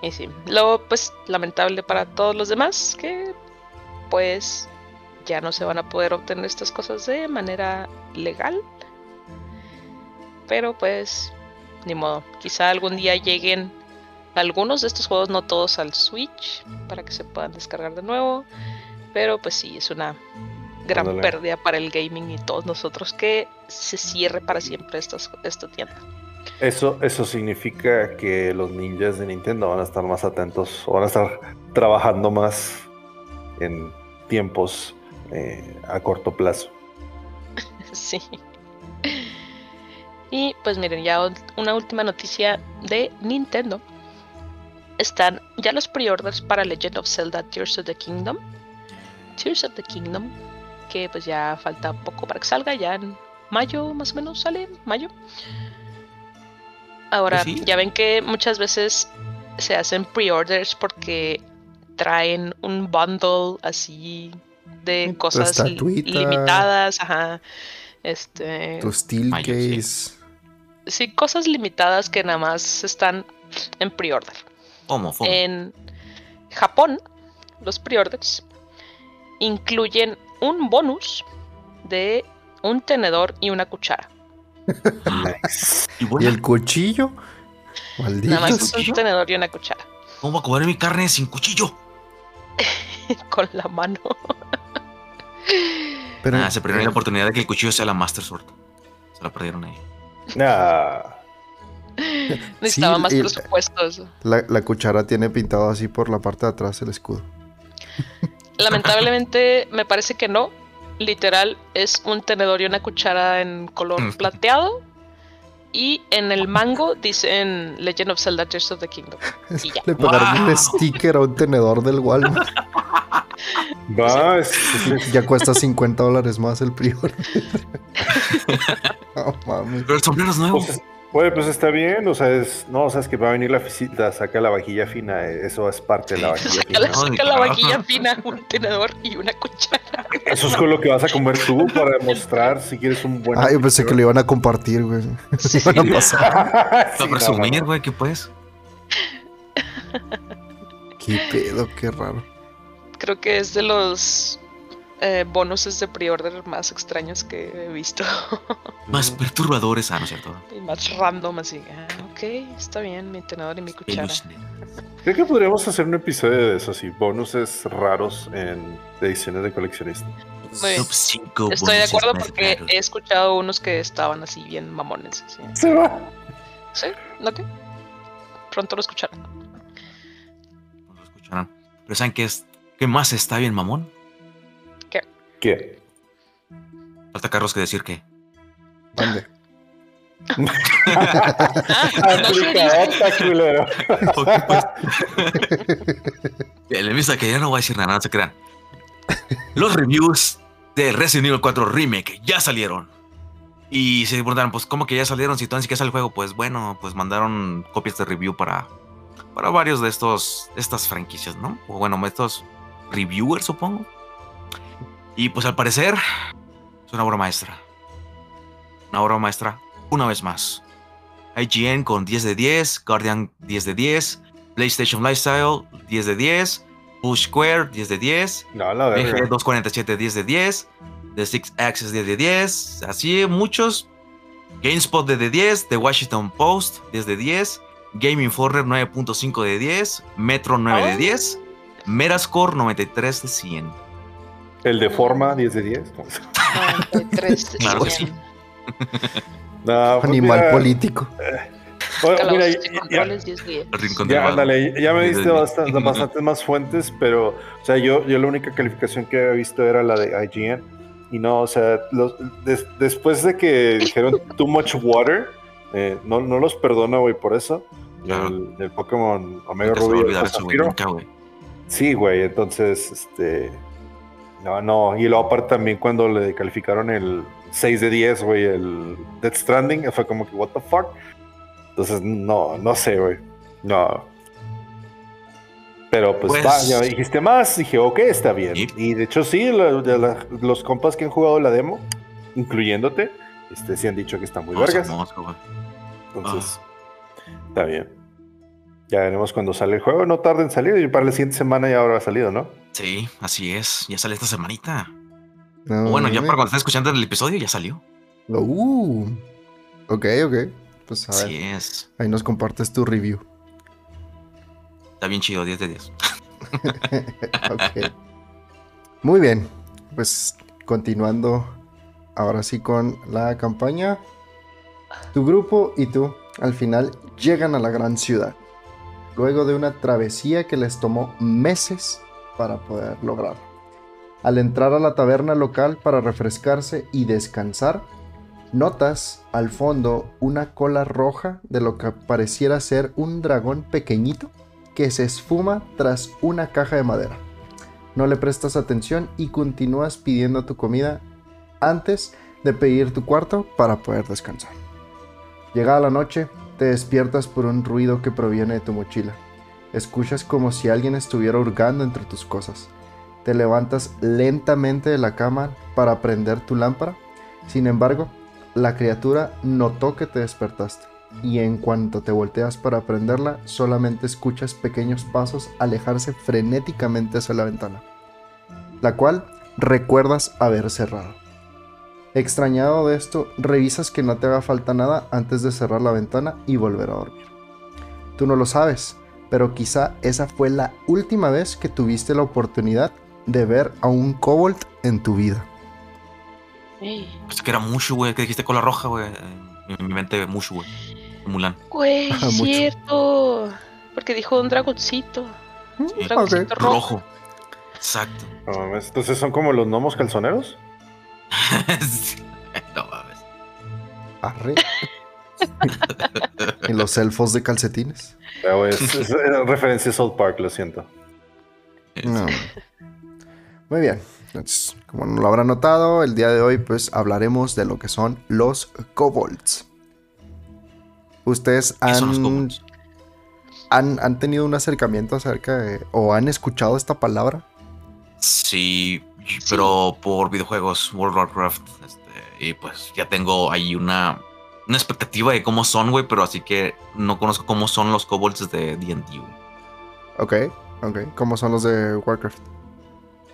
Y sí, lo pues lamentable para todos los demás que pues ya no se van a poder obtener estas cosas de manera legal. Pero pues ni modo, quizá algún día lleguen algunos de estos juegos, no todos al Switch, para que se puedan descargar de nuevo. Pero pues sí, es una gran pérdida para el gaming y todos nosotros que se cierre para siempre estas- esta tienda. Eso, eso significa que los ninjas de Nintendo van a estar más atentos o van a estar trabajando más en tiempos eh, a corto plazo. Sí. Y pues miren, ya una última noticia de Nintendo. Están ya los pre-orders para Legend of Zelda Tears of the Kingdom. Tears of the Kingdom, que pues ya falta poco para que salga, ya en mayo más o menos sale, mayo. Ahora, Pues sí. ya ven que muchas veces se hacen pre-orders porque traen un bundle así de cosas limitadas, ajá. Este, Tu Steel Mayo, sí. Sí, cosas limitadas que nada más están en pre-order. En Japón, los pre-orders incluyen un bonus de un tenedor y una cuchara. Nice. ¿Y ¿Y bueno, el cuchillo? Nada más un tenedor y una cuchara. ¿Cómo a comer mi carne sin cuchillo? Con la mano. Pero, ah, se perdieron la oportunidad de que el cuchillo sea la Master Sword. Se la perdieron ahí. Ah, Necesitaba más y- presupuestos. la, la cuchara tiene pintado así por la parte de atrás el escudo. Lamentablemente me parece que no. Literal es un tenedor y una cuchara en color Mm. plateado. Y en el mango dicen Legend of Zelda Tears of the Kingdom. Y ya. Le pegaron ¡Wow! un sticker a un tenedor del Walmart. ya cuesta 50 dólares más el prior. Pero el sombrero es nuevo. pues, Güey, pues está bien, o sea, es, no, o sea, es que va a venir la visita, saca la vajilla fina, eh, eso es parte de la vajilla Saca la, fina. Saca la vaquilla fina, un tenedor y una cuchara. Eso es con lo que vas a comer tú para demostrar si quieres un buen. Ah, yo pensé que lo iban a compartir, güey. Sí. Iban a pasar. Sí, presumir, güey, ¿qué pues? Qué pedo, qué raro. Creo que es de los eh, bonuses de pre-order más extraños que he visto. Más perturbadores, ah, ¿no es cierto? y más random, así. Ah, ok, está bien, mi tenedor y mi cuchara. Creo que podríamos hacer un episodio de eso, así, bonuses raros en ediciones de coleccionista. 5 Estoy de acuerdo porque he escuchado unos que estaban así bien mamones. así. Se va. Sí, ok. Pronto lo escucharán. Lo escucharán. Pero ¿saben qué, es, qué más está bien, mamón? ¿Qué? Falta Carlos que decir que. Aplicadota, culero. Pues. Le vista que ya no voy a decir nada, no se crean. Los reviews de Resident Evil 4 Remake ya salieron. Y se preguntaron, pues, ¿cómo que ya salieron? Si todavía ni siquiera sale el juego, pues bueno, pues mandaron copias de review para, para varios de estos, estas franquicias, ¿no? O bueno, estos reviewers, supongo. Y pues al parecer, es una obra maestra. Una obra maestra, una vez más. IGN con 10 de 10, Guardian 10 de 10, PlayStation Lifestyle 10 de 10, Push Square 10 de 10, No, la BG verga. 247 10 de 10, The Six Axis 10 de 10, así muchos. GameSpot 10 de 10, The Washington Post 10 de 10, Game Informer 9.5 de 10, Metro 9 de Oh. 10, Metascore 93 de 100. El de forma 10 de 10. 93. Claro que sí. No, pues Animal mira, político. bueno, Calabozos mira, ya- controles, 10 días. El rincón del Ya, vago. ándale, ya me diste bastante, bastantes más fuentes, pero, o sea, yo, yo la única calificación que había visto era la de IGN. Y no, o sea, los- des- después de que dijeron too much water, eh, no, no los perdono, güey, por eso. Claro. El, del Pokémon Omega Rubí. Sí, güey, entonces, este. No, no. Y luego, aparte, también cuando le calificaron el 6 de 10, güey, el Death Stranding, fue como que, ¿What the fuck? Entonces, no, no sé, güey. No. Pero pues, Pues- va, ya dijiste más, dije, ok, está bien. Y de hecho, sí, la- de la- los compas que han jugado la demo, incluyéndote, este, sí han dicho que está muy vergas. Entonces, está bien. Ya veremos cuando sale el juego. No tarda en salir y para la siguiente semana ya habrá salido, ¿no? Sí, así es. Ya sale esta semanita. No, O bueno, ya para cuando estés escuchando el episodio, ya salió. Uh, ok, ok. Pues a ver, Así es. ahí nos compartes tu review. Está bien chido, 10 de 10. Ok. Muy bien. Pues continuando ahora sí con la campaña. Tu grupo y tú al final llegan a la gran ciudad. Luego de una travesía que les tomó meses para poder lograr. Al entrar a la taberna local para refrescarse y descansar, notas al fondo una cola roja de lo que pareciera ser un dragón pequeñito que se esfuma tras una caja de madera. No le prestas atención y continúas pidiendo tu comida antes de pedir tu cuarto para poder descansar. Llegada la noche, te despiertas por un ruido que proviene de tu mochila. Escuchas como si alguien estuviera hurgando entre tus cosas. Te levantas lentamente de la cama para prender tu lámpara. Sin embargo, la criatura notó que te despertaste y en cuanto te volteas para prenderla, solamente escuchas pequeños pasos alejarse frenéticamente hacia la ventana, la cual recuerdas haber cerrado. Extrañado de esto, revisas que no te haga falta nada antes de cerrar la ventana y volver a dormir. Tú no lo sabes, pero quizá esa fue la última vez que tuviste la oportunidad de ver a un kobold en tu vida. Ey, Pues que era Mushu, güey. Que dijiste cola roja, güey. En mi mente, Mushu, güey. Mulan. Güey, cierto. Porque dijo un dragoncito. Sí. Dragoncito rojo. Rojo. Exacto. No Entonces son como los gnomos calzoneros. no mames. Arre. en los elfos de calcetines. Es, es- es referencia a South Park, lo siento. No. Muy bien. Entonces, como no lo habrán notado, el día de hoy pues hablaremos de lo que son los kobolds. ¿Ustedes ¿Qué son los han, kobolds? han, han tenido un acercamiento acerca de... o han escuchado esta palabra? Sí, pero por videojuegos, World of Warcraft. este, y pues ya tengo ahí una, una expectativa de cómo son, güey. Pero así que no conozco cómo son los kobolds de DD, güey. Ok, ok. ¿Cómo son los de Warcraft?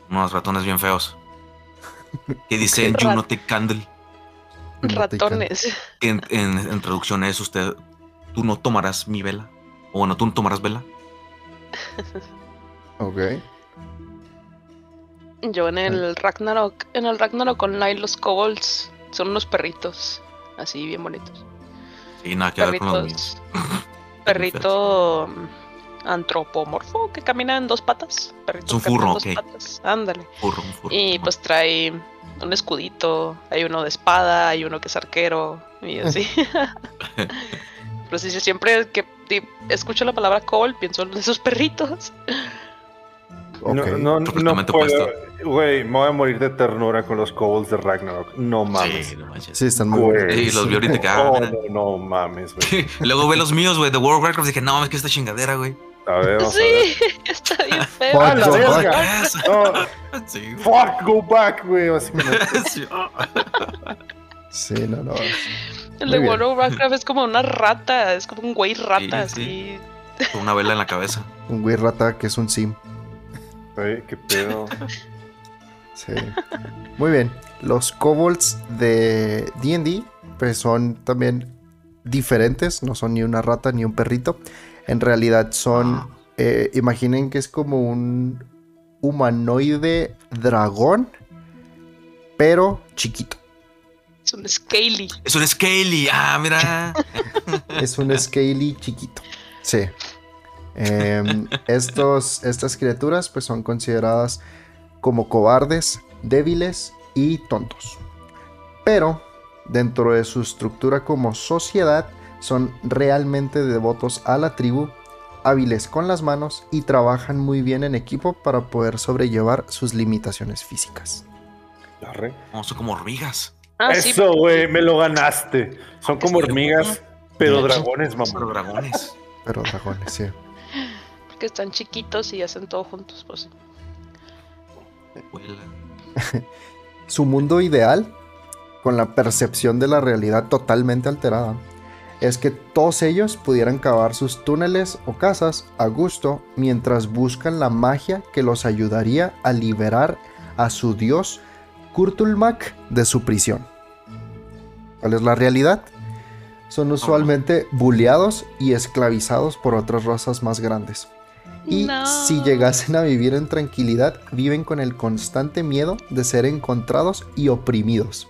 Unos ratones bien feos. que dicen You not take candle. Ratones. En, en, en traducción es usted, tú no tomarás mi vela. O bueno, tú no tomarás vela. Ok. Yo en el Ragnarok, en el Ragnarok Online los kobolds son unos perritos, así bien bonitos. Y nada que ver con los. Perritos. Perrito mm, antropomorfo que camina en dos patas. Perrito Es un furro, dos ok. patas. Ándale. Furro, un furro. Y pues trae un escudito, hay uno de espada, hay uno que es arquero y así. Pero sí, siempre que escucho la palabra kobold pienso en esos perritos. Ok. No, no, no puedo. Güey, me voy a morir de ternura con los kobolds de Ragnarok. No mames. Sí, no manches. Sí, están muy bonitos. Sí, los vi ahorita que, ah, Oh, no, no mames, güey. Luego ve los míos, güey, de World of Warcraft. Dije, no mames, que esta chingadera, güey. A ver, vamos a ver. Sí, está bien feo. Fuck, ¡Ah, la verga! No, Sí, güey. fuck, go back, güey. Sí. Sí, no, no. El de. World of Warcraft es como una rata, es como un güey rata, Sí, así. Con una vela en la cabeza. Un güey rata que es un sim. Güey, qué pedo. Sí. Muy bien. Los kobolds de D&D pues son también diferentes, no son ni una rata ni un perrito. En realidad son, Ah. eh, imaginen que es como un humanoide dragón, pero chiquito. Es un scaly. Es un Scaly. Ah, mira. Es un scaly chiquito. Sí. Em, estos, estas criaturas pues son consideradas como cobardes, débiles y tontos. Pero dentro de su estructura como sociedad son realmente devotos a la tribu, hábiles con las manos y trabajan muy bien en equipo para poder sobrellevar sus limitaciones físicas. No, son como hormigas. Ah, Eso, güey, me lo ganaste. Son como hormigas, pero dragones, Pero mamá. dragones. Pero dragones, sí. Porque están chiquitos y hacen todo juntos, pues. Su mundo ideal, con la percepción de la realidad totalmente alterada, es que todos ellos pudieran cavar sus túneles o casas a gusto mientras buscan la magia que los ayudaría a liberar a su dios Kurtulmak de su prisión. ¿Cuál es la realidad? Son usualmente bulleados y esclavizados por otras razas más grandes. Y No. si llegasen a vivir en tranquilidad, viven con el constante miedo de ser encontrados y oprimidos.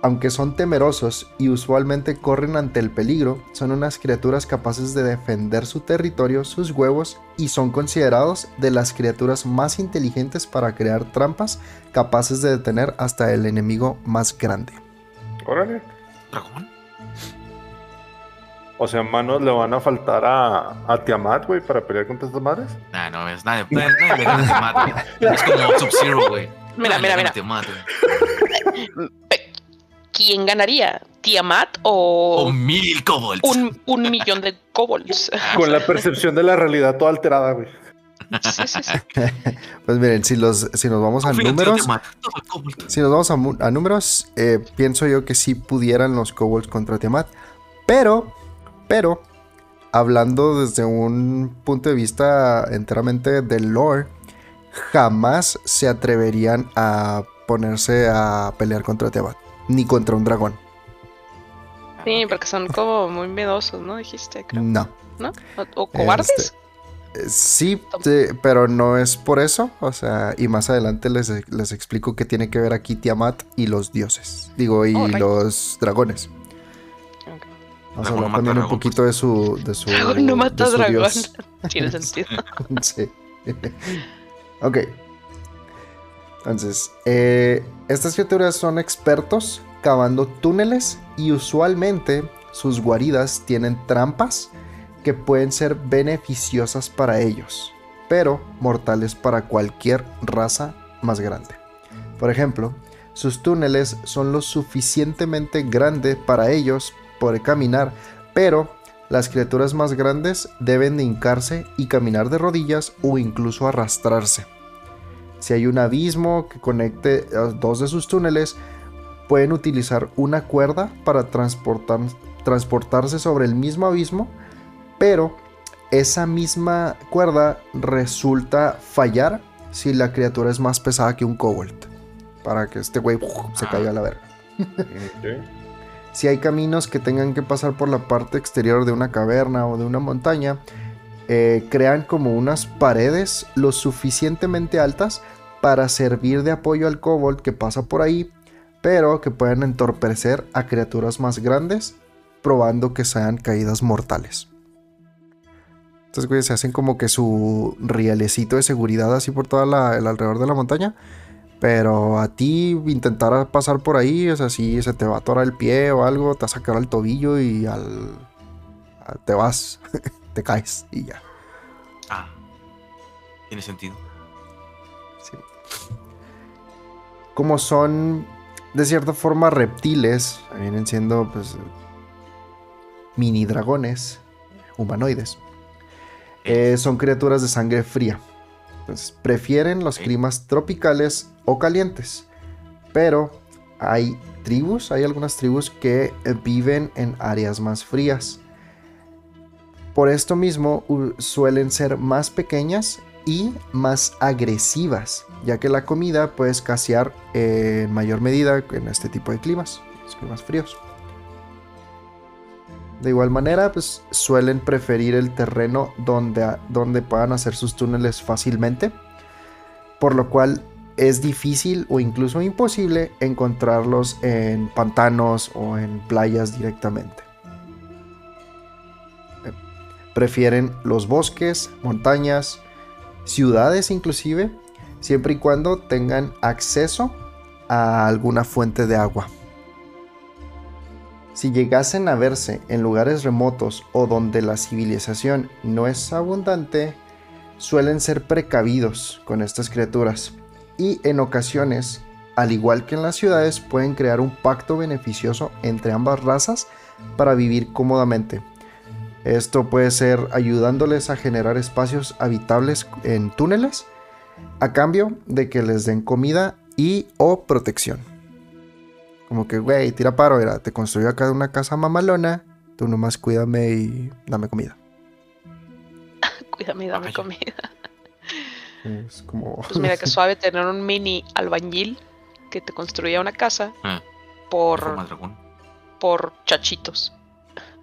Aunque son temerosos y usualmente corren ante el peligro, son unas criaturas capaces de defender su territorio, sus huevos, y son considerados de las criaturas más inteligentes para crear trampas capaces de detener hasta el enemigo más grande. Órale. ¿Dragón? O sea, manos le van a faltar a, a Tiamat, güey, para pelear contra estas madres. Nah, no es nadie. Nadie, nadie le gana a Tiamat, güey. Es como Sub-Zero, güey. Mira, mira, mira. Tiamat, ¿Quién ganaría? ¿Tiamat o O mil kobolds. un, un millón de kobolds? Con la percepción de la realidad toda alterada, güey. Sí, sí, sí. Pues miren, si, los, si nos vamos a números. Si nos vamos a números, eh, pienso yo que sí pudieran los kobolds contra Tiamat. Pero, pero, hablando desde un punto de vista enteramente del lore, jamás se atreverían a ponerse a pelear contra Tiamat. Ni contra un dragón. Sí, porque son como muy miedosos, ¿no? Dijiste, creo. No. ¿No? ¿O, o cobardes? Este, Eh, Sí, pero no es por eso. O sea, y más adelante les, les explico qué tiene que ver aquí Tiamat y los dioses. Digo, y Oh, right. los dragones. Vamos a hablar también un poquito de su. De su Dragón no mata de su dragón. dios. Tiene sentido. sí. ok. Entonces, eh, estas criaturas son expertos cavando túneles y usualmente sus guaridas tienen trampas que pueden ser beneficiosas para ellos, pero mortales para cualquier raza más grande. Por ejemplo, sus túneles son lo suficientemente grande para ellos poder caminar, pero las criaturas más grandes deben de hincarse y caminar de rodillas o incluso arrastrarse. Si hay un abismo que conecte dos de sus túneles, pueden utilizar una cuerda para transportar- transportarse sobre el mismo abismo, pero esa misma cuerda resulta fallar si la criatura es más pesada que un kobold. Para que este güey se caiga a la verga. Si hay caminos que tengan que pasar por la parte exterior de una caverna o de una montaña, eh, crean como unas paredes lo suficientemente altas para servir de apoyo al kobold que pasa por ahí, pero que pueden entorpecer a criaturas más grandes, probando que sean caídas mortales. Entonces, güey, se hacen como que su rielecito de seguridad así por todo el alrededor de la montaña. Pero a ti intentar pasar por ahí, o sea, si se te va a atorar el pie o algo, te vas a sacar al tobillo y al. a- te vas, te caes y ya. Ah. Tiene sentido. Sí. Como son de cierta forma reptiles, vienen siendo pues mini dragones humanoides. Eh, son criaturas de sangre fría. Entonces, prefieren los climas tropicales o calientes. Pero hay tribus, hay algunas tribus que viven en áreas más frías. Por esto mismo suelen ser más pequeñas y más agresivas, ya que la comida puede escasear en mayor medida en este tipo de climas, climas fríos. De igual manera, pues suelen preferir el terreno donde, donde puedan hacer sus túneles fácilmente, por lo cual es difícil o incluso imposible encontrarlos en pantanos o en playas directamente. Eh, Prefieren los bosques, montañas, ciudades inclusive, siempre y cuando tengan acceso a alguna fuente de agua. Si llegasen a verse en lugares remotos o donde la civilización no es abundante, suelen ser precavidos con estas criaturas y en ocasiones, al igual que en las ciudades, pueden crear un pacto beneficioso entre ambas razas para vivir cómodamente. Esto puede ser ayudándoles a generar espacios habitables en túneles a cambio de que les den comida y o protección. Como que, güey, tira paro, mira, te construyo acá una casa mamalona, tú nomás cuídame y dame comida. Cuídame y dame comida. Es como... Pues mira que suave tener un mini albañil que te construya una casa Ah, por, dragón. por chachitos.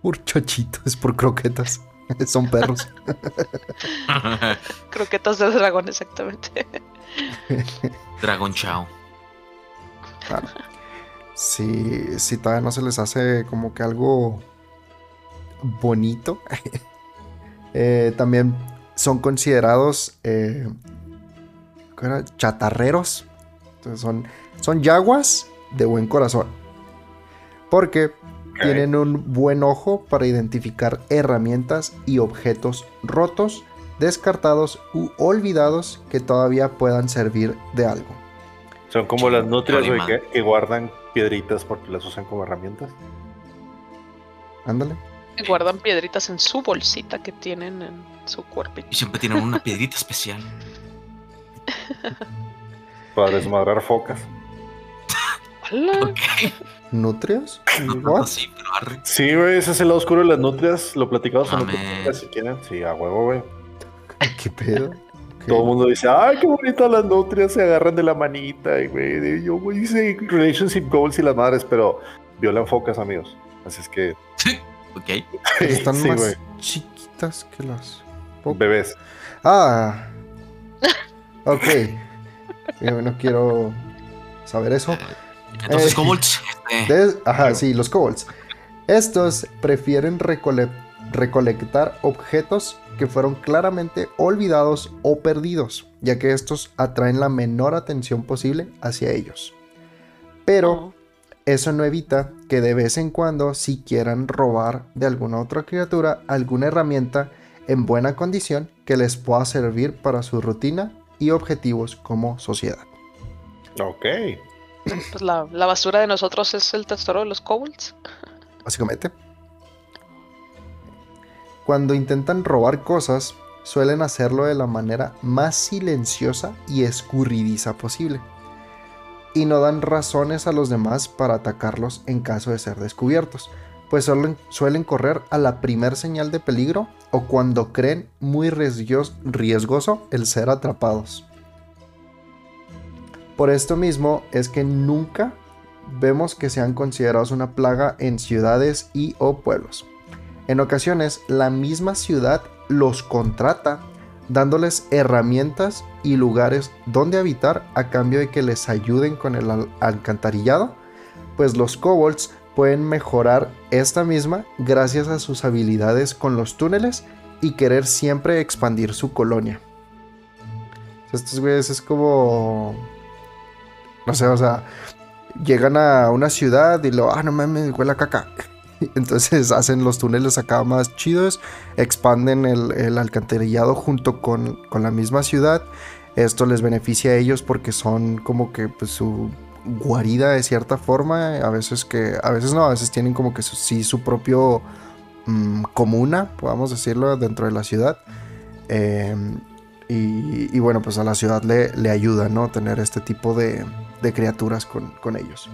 Por chochitos, por croquetas. Son perros. Croquetas de dragón, exactamente. Dragon Chao. Claro. Si, si todavía no se les hace como que algo bonito, eh, también son considerados eh, ¿qué era? chatarreros. Entonces son, son yaguas de buen corazón. Porque tienen un buen ojo para identificar herramientas y objetos rotos, descartados u olvidados que todavía puedan servir de algo. Son como las nutrias que, que guardan piedritas porque las usan como herramientas. Ándale. Y guardan piedritas en su bolsita que tienen en su cuerpito. Y siempre tienen una piedrita especial. Para desmadrar focas. ¡Hala! Ok. ¿Nutrias? No What? así, pero arre. Sí, güey, ese es el lado oscuro de las nutrias. Lo platicamos en otro si quieren. Sí, a huevo, güey. ¿Qué pedo? Todo el mundo dice, ay, qué bonitas las nutrias, se agarran de la manita, y güey, yo, güey, dice relationship goals y las madres, pero violan focas, amigos. Así es que, Ok. Están sí, más chiquitas que las. bebés. Ah. Ok. Yo no quiero saber eso. Entonces, Eh. Kobolds. este, De- Ajá, sí, los kobolds. Estos prefieren recole- recolectar objetos que fueron claramente olvidados o perdidos, ya que estos atraen la menor atención posible hacia ellos. Pero Oh, eso no evita que de vez en cuando, si quieran robar de alguna otra criatura alguna herramienta en buena condición que les pueda servir para su rutina y objetivos como sociedad. Ok. Pues la, la basura de nosotros es el tesoro de los kobolds. básicamente. Cuando intentan robar cosas, suelen hacerlo de la manera más silenciosa y escurridiza posible. Y no dan razones a los demás para atacarlos en caso de ser descubiertos, pues suelen, suelen correr a la primer señal de peligro o cuando creen muy riesgos- riesgoso el ser atrapados. Por esto mismo es que nunca vemos que sean considerados una plaga en ciudades y o pueblos. En ocasiones, la misma ciudad los contrata dándoles herramientas y lugares donde habitar a cambio de que les ayuden con el al- alcantarillado, pues los kobolds pueden mejorar esta misma gracias a sus habilidades con los túneles y querer siempre expandir su colonia. Estos güeyes es como... No sé, o sea, llegan a una ciudad y lo, ah, no mames, huele a caca. Entonces hacen los túneles acá más chidos, expanden el, alcantarillado junto con, con la misma ciudad. Esto les beneficia a ellos porque son como que pues, su guarida de cierta forma. A veces que, a veces no, a veces tienen como que sí su propio mm, comuna, podamos decirlo, dentro de la ciudad. Eh, y, bueno, pues a la ciudad le, le ayuda, ¿no? Tener este tipo de, de criaturas con, con ellos.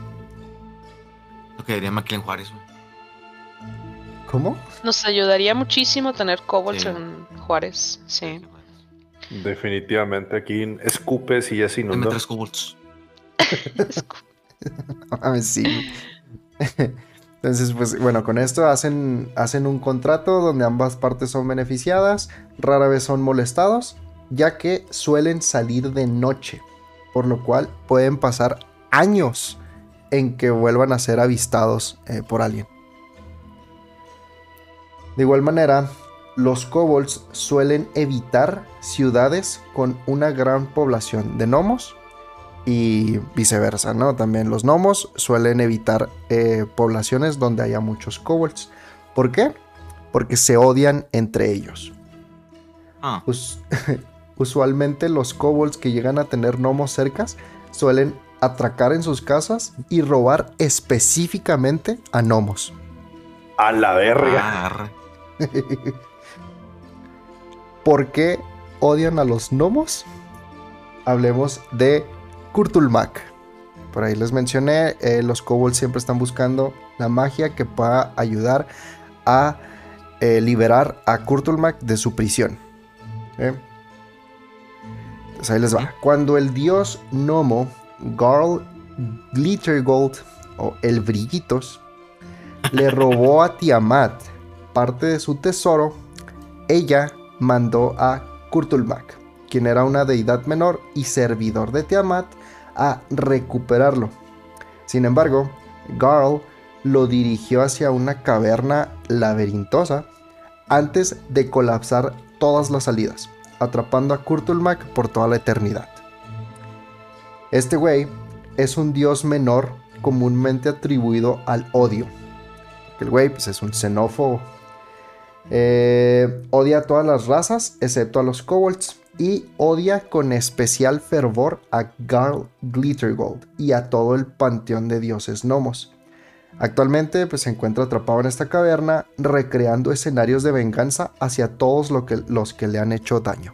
Lo que diría McLean Juárez. ¿Cómo? Nos ayudaría muchísimo tener kobolds Sí. en Juárez, sí. Definitivamente aquí escupes y ya se Dame inundó. tres kobolds. Sí. Entonces, pues bueno, con esto hacen, hacen un contrato donde ambas partes son beneficiadas, rara vez son molestados, ya que suelen salir de noche, por lo cual pueden pasar años en que vuelvan a ser avistados eh, por alguien. De igual manera, los kobolds suelen evitar ciudades con una gran población de gnomos y viceversa, ¿no? También los gnomos suelen evitar eh, poblaciones donde haya muchos kobolds. ¿Por qué? Porque se odian entre ellos. Ah, Us- usualmente los kobolds que llegan a tener gnomos cercas suelen atracar en sus casas y robar específicamente a gnomos. A la verga. ah. ¿Por qué odian a los gnomos? Hablemos de Kurtulmak. Por ahí les mencioné, eh, los kobolds siempre están buscando la magia que pueda ayudar a eh, liberar a Kurtulmak de su prisión. Entonces ahí les va. Cuando el dios gnomo Garl Glittergold o el Brillitos le robó a Tiamat parte de su tesoro, ella mandó a Kurtulmak, quien era una deidad menor y servidor de Tiamat, a recuperarlo. Sin embargo, Garl lo dirigió hacia una caverna laberintosa antes de colapsar todas las salidas, atrapando a Kurtulmak por toda la eternidad. Este güey es un dios menor comúnmente atribuido al odio. El güey pues, es un xenófobo eh, odia a todas las razas, excepto a los kobolds. Y odia con especial fervor a Garl Glittergold y a todo el panteón de dioses gnomos. Actualmente pues, se encuentra atrapado en esta caverna, recreando escenarios de venganza hacia todos lo que- los que le han hecho daño.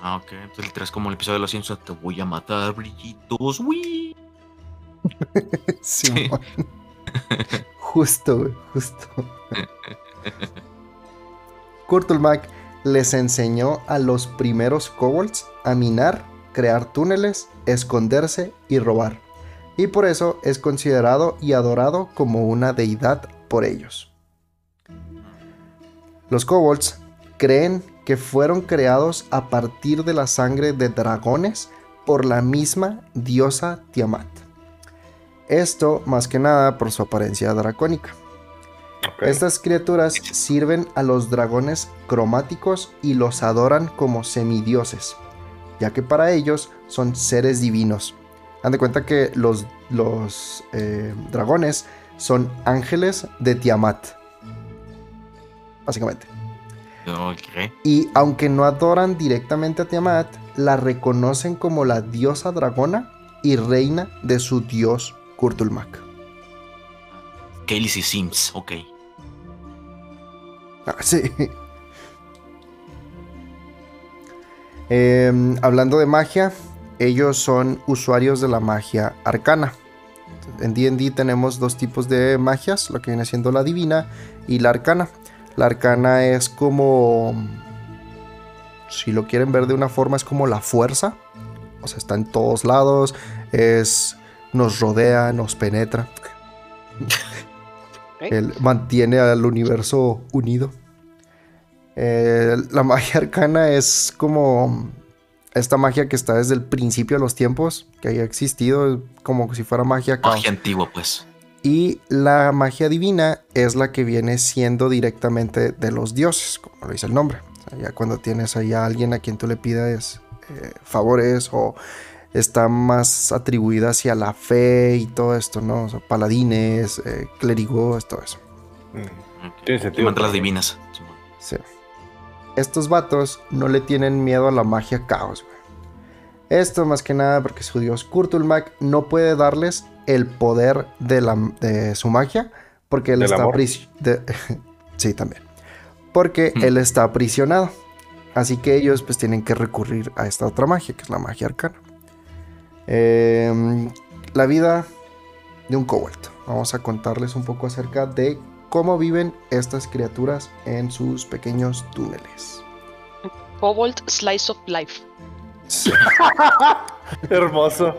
Ah, ok. Entonces el 3 como el episodio de los Simpsons. Te voy a matar, brillitos. Justo, justo. Kurtulmak les enseñó a los primeros kobolds a minar, crear túneles, esconderse y robar. Y por eso es considerado y adorado como una deidad por ellos. Los kobolds creen que fueron creados a partir de la sangre de dragones por la misma diosa Tiamat. Esto más que nada por su apariencia dracónica. Estas criaturas sirven a los dragones cromáticos y los adoran como semidioses, ya que para ellos son seres divinos. Han de cuenta que los, los eh, dragones son ángeles de Tiamat, básicamente. Y aunque no adoran directamente a Tiamat, la reconocen como la diosa dragona y reina de su dios Kurtulmak. Kaylee y Sims. Ok. Ah, sí. Em, hablando de magia, ellos son usuarios de la magia arcana. En D&D tenemos dos tipos de magias, lo que viene siendo la divina y la arcana. La arcana es como, si lo quieren ver de una forma, es como la fuerza O sea, está en todos lados, es, nos rodea, nos penetra. Él mantiene al universo unido. Eh, la magia arcana es como esta magia que está desde el principio de los tiempos, que haya existido, como si fuera magia. Magia antigua, pues. Y la magia divina es la que viene siendo directamente de los dioses, como lo dice el nombre. ya cuando tienes ahí a alguien a quien tú le pides eh, favores o está más atribuida hacia la fe y todo esto, ¿no? O paladines, eh, clérigos, todo eso. Tiene sentido. las divinas. Sí. Estos vatos no le tienen miedo a la magia caos, güey. Esto más que nada porque su dios Kurtulmak no puede darles el poder de, la, de su magia porque él está aprisionado. sí, también. Porque él está aprisionado. Así que ellos pues tienen que recurrir a esta otra magia, que es la magia arcana. Em, la vida de un kobold. Vamos a contarles un poco acerca de cómo viven estas criaturas en sus pequeños túneles. Kobold Slice of Life. Hermoso.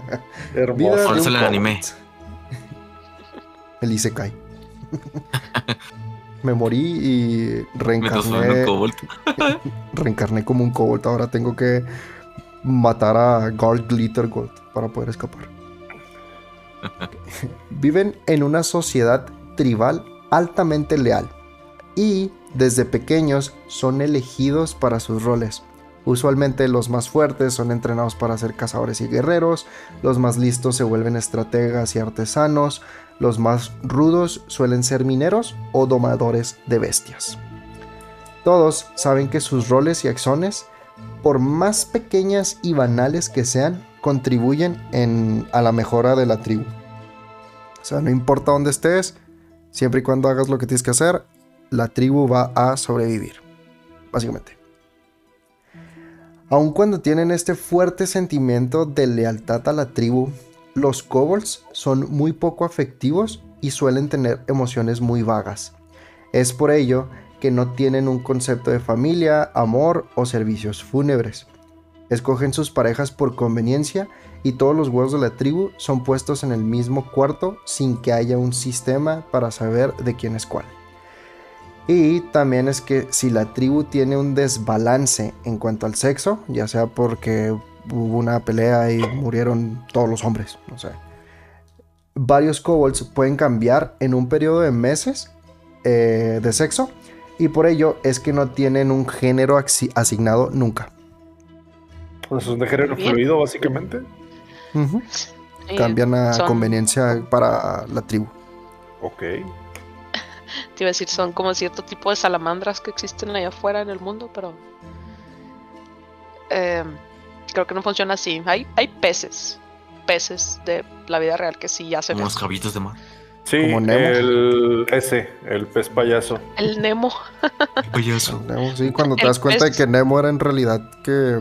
Hermoso. el anime. El Isekai. Me morí y reencarné. reencarné como un kobold. Ahora tengo que matar a Guard Glitter Gold para poder escapar. Viven en una sociedad tribal altamente leal y desde pequeños son elegidos para sus roles. Usualmente los más fuertes son entrenados para ser cazadores y guerreros, los más listos se vuelven estrategas y artesanos, los más rudos suelen ser mineros o domadores de bestias. Todos saben que sus roles y acciones, por más pequeñas y banales que sean, contribuyen a la mejora de la tribu. O sea, no importa dónde estés, siempre y cuando hagas lo que tienes que hacer, la tribu va a sobrevivir. Básicamente. Aun cuando tienen este fuerte sentimiento de lealtad a la tribu, los kobolds son muy poco afectivos y suelen tener emociones muy vagas. Es por ello que no tienen un concepto de familia, amor o servicios fúnebres. Escogen sus parejas por conveniencia y todos los huevos de la tribu son puestos en el mismo cuarto sin que haya un sistema para saber de quién es cuál. Y también es que si la tribu tiene un desbalance en cuanto al sexo, ya sea porque hubo una pelea y murieron todos los hombres, no sé. Varios kobolds pueden cambiar en un periodo de meses eh, de sexo y por ello es que no tienen un género asignado nunca. Pues son de género fluido básicamente. Cambian a conveniencia para la tribu. Ok. Te iba a decir, son como cierto tipo de salamandras que existen allá afuera en el mundo, pero em, creo que no funciona así. Hay, hay peces, peces de la vida real que sí hacen Como los cabitos de mar. Sí, el ese, el pez payaso. El Nemo. payaso. sí, cuando te das cuenta de que Nemo era en realidad que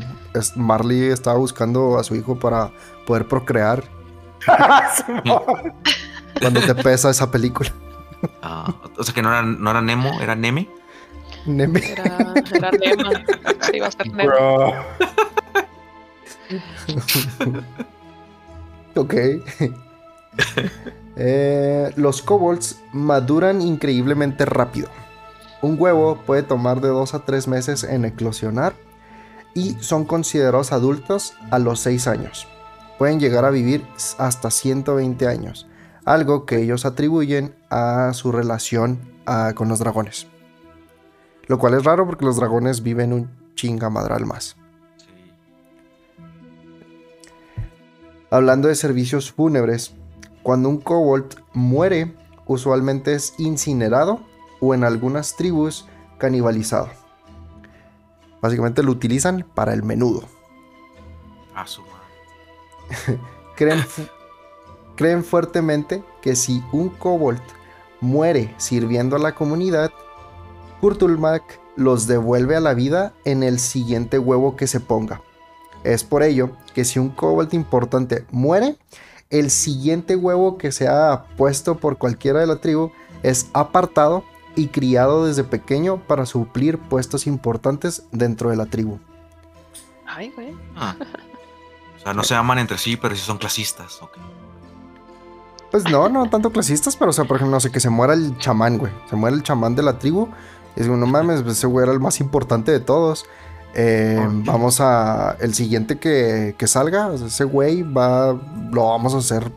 Marley estaba buscando a su hijo para poder procrear. cuando te pesa esa película. Ah, o sea que no era, no era Nemo, era Neme. Neme. Era, era Nemo. Sí, iba a ser Nemo. ok. Eh, los kobolds maduran increíblemente rápido. Un huevo puede tomar de 2 a 3 meses en eclosionar y son considerados adultos a los 6 años. Pueden llegar a vivir hasta 120 años algo que ellos atribuyen a su relación con los dragones. Lo cual es raro porque los dragones viven un chingamadral más. Hablando de servicios fúnebres, cuando un kobold muere, usualmente es incinerado o en algunas tribus canibalizado. Básicamente lo utilizan para el menudo. A su Creen, creen fuertemente que si un kobold muere sirviendo a la comunidad, Kurtulmak los devuelve a la vida en el siguiente huevo que se ponga. Es por ello que si un kobold importante muere, el siguiente huevo que se ha puesto por cualquiera de la tribu es apartado y criado desde pequeño para suplir puestos importantes dentro de la tribu. Ay, güey. Ah. O sea, no se aman entre sí, pero sí son clasistas. ok. Pues no, no tanto clasistas, pero o sea, por ejemplo, no sé, que se muera el chamán, güey. Se muere el chamán de la tribu. Y es como, no mames, pues, ese güey era el más importante de todos. Eh. Vamos a. El siguiente que, que salga, o sea, ese güey va. Lo vamos a hacer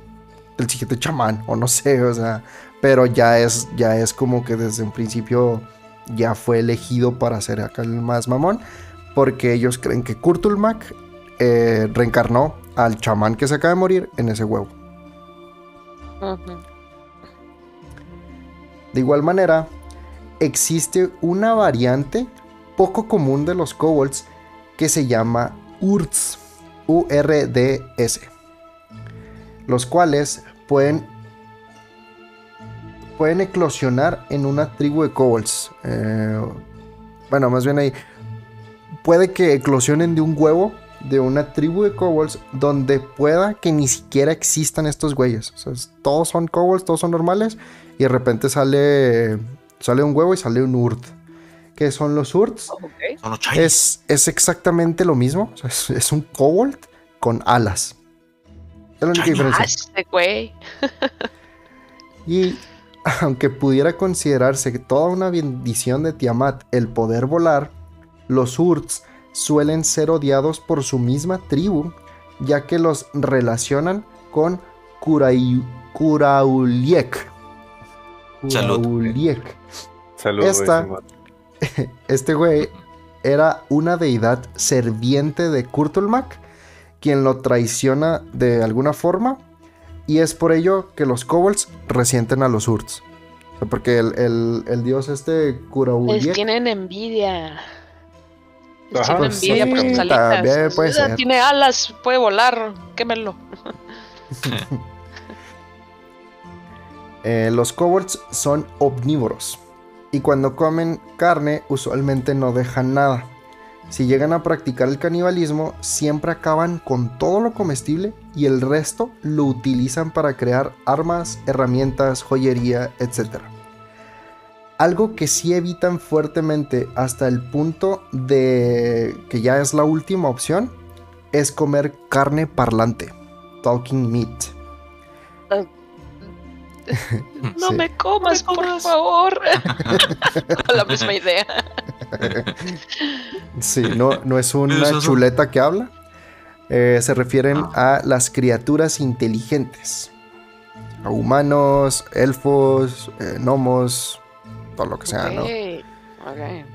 el siguiente chamán, o no sé, o sea. Pero ya es, ya es como que desde un principio ya fue elegido para ser acá el más mamón. Porque ellos creen que Kurtulmak eh, reencarnó al chamán que se acaba de morir en ese huevo. De igual manera, existe una variante poco común de los kobolds que se llama URDS, U-R-D-S, los cuales pueden, pueden eclosionar en una tribu de kobolds. Eh, bueno, más bien ahí, puede que eclosionen de un huevo de una tribu de kobolds donde pueda que ni siquiera existan estos güeyes. Todos son kobolds, todos son normales y de repente sale sale un huevo y sale un urd. ¿Qué son los. Son chais. Es, es exactamente lo mismo. O sea, es, es un kobold con alas. Es la única diferencia. Y aunque pudiera considerarse que toda una bendición de Tiamat el poder volar, los Urts suelen ser odiados por su misma tribu, ya que los relacionan con Kurai- Kurauliek. Salud. Kurauliek. Esta-. Este güey era una deidad serviente de Kurtulmak, quien lo traiciona de alguna forma, y es por ello que los kobolds resienten a los Urts. O sea, porque el, el- el dios este Les Kurauliek tienen envidia. Les Ajá, tienen pues envidia sí, por sus también alitas. puede O sea, ser. Tiene alas, puede volar. Quémelo. Eh, los kobolds son omnívoros y cuando comen carne usualmente no dejan nada. Si llegan a practicar el canibalismo, siempre acaban con todo lo comestible y el resto lo utilizan para crear armas, herramientas, joyería, etc. Algo que sí evitan fuertemente hasta el punto de que ya es la última opción es comer carne parlante, talking meat. No Sí. me comas, No me por comas. favor. Con la misma idea. Sí, no, no es una chuleta que habla. Eh, se refieren Ah. a las criaturas inteligentes. A humanos, elfos, eh, gnomos, todo lo que sea, ¿no? Ok, ok.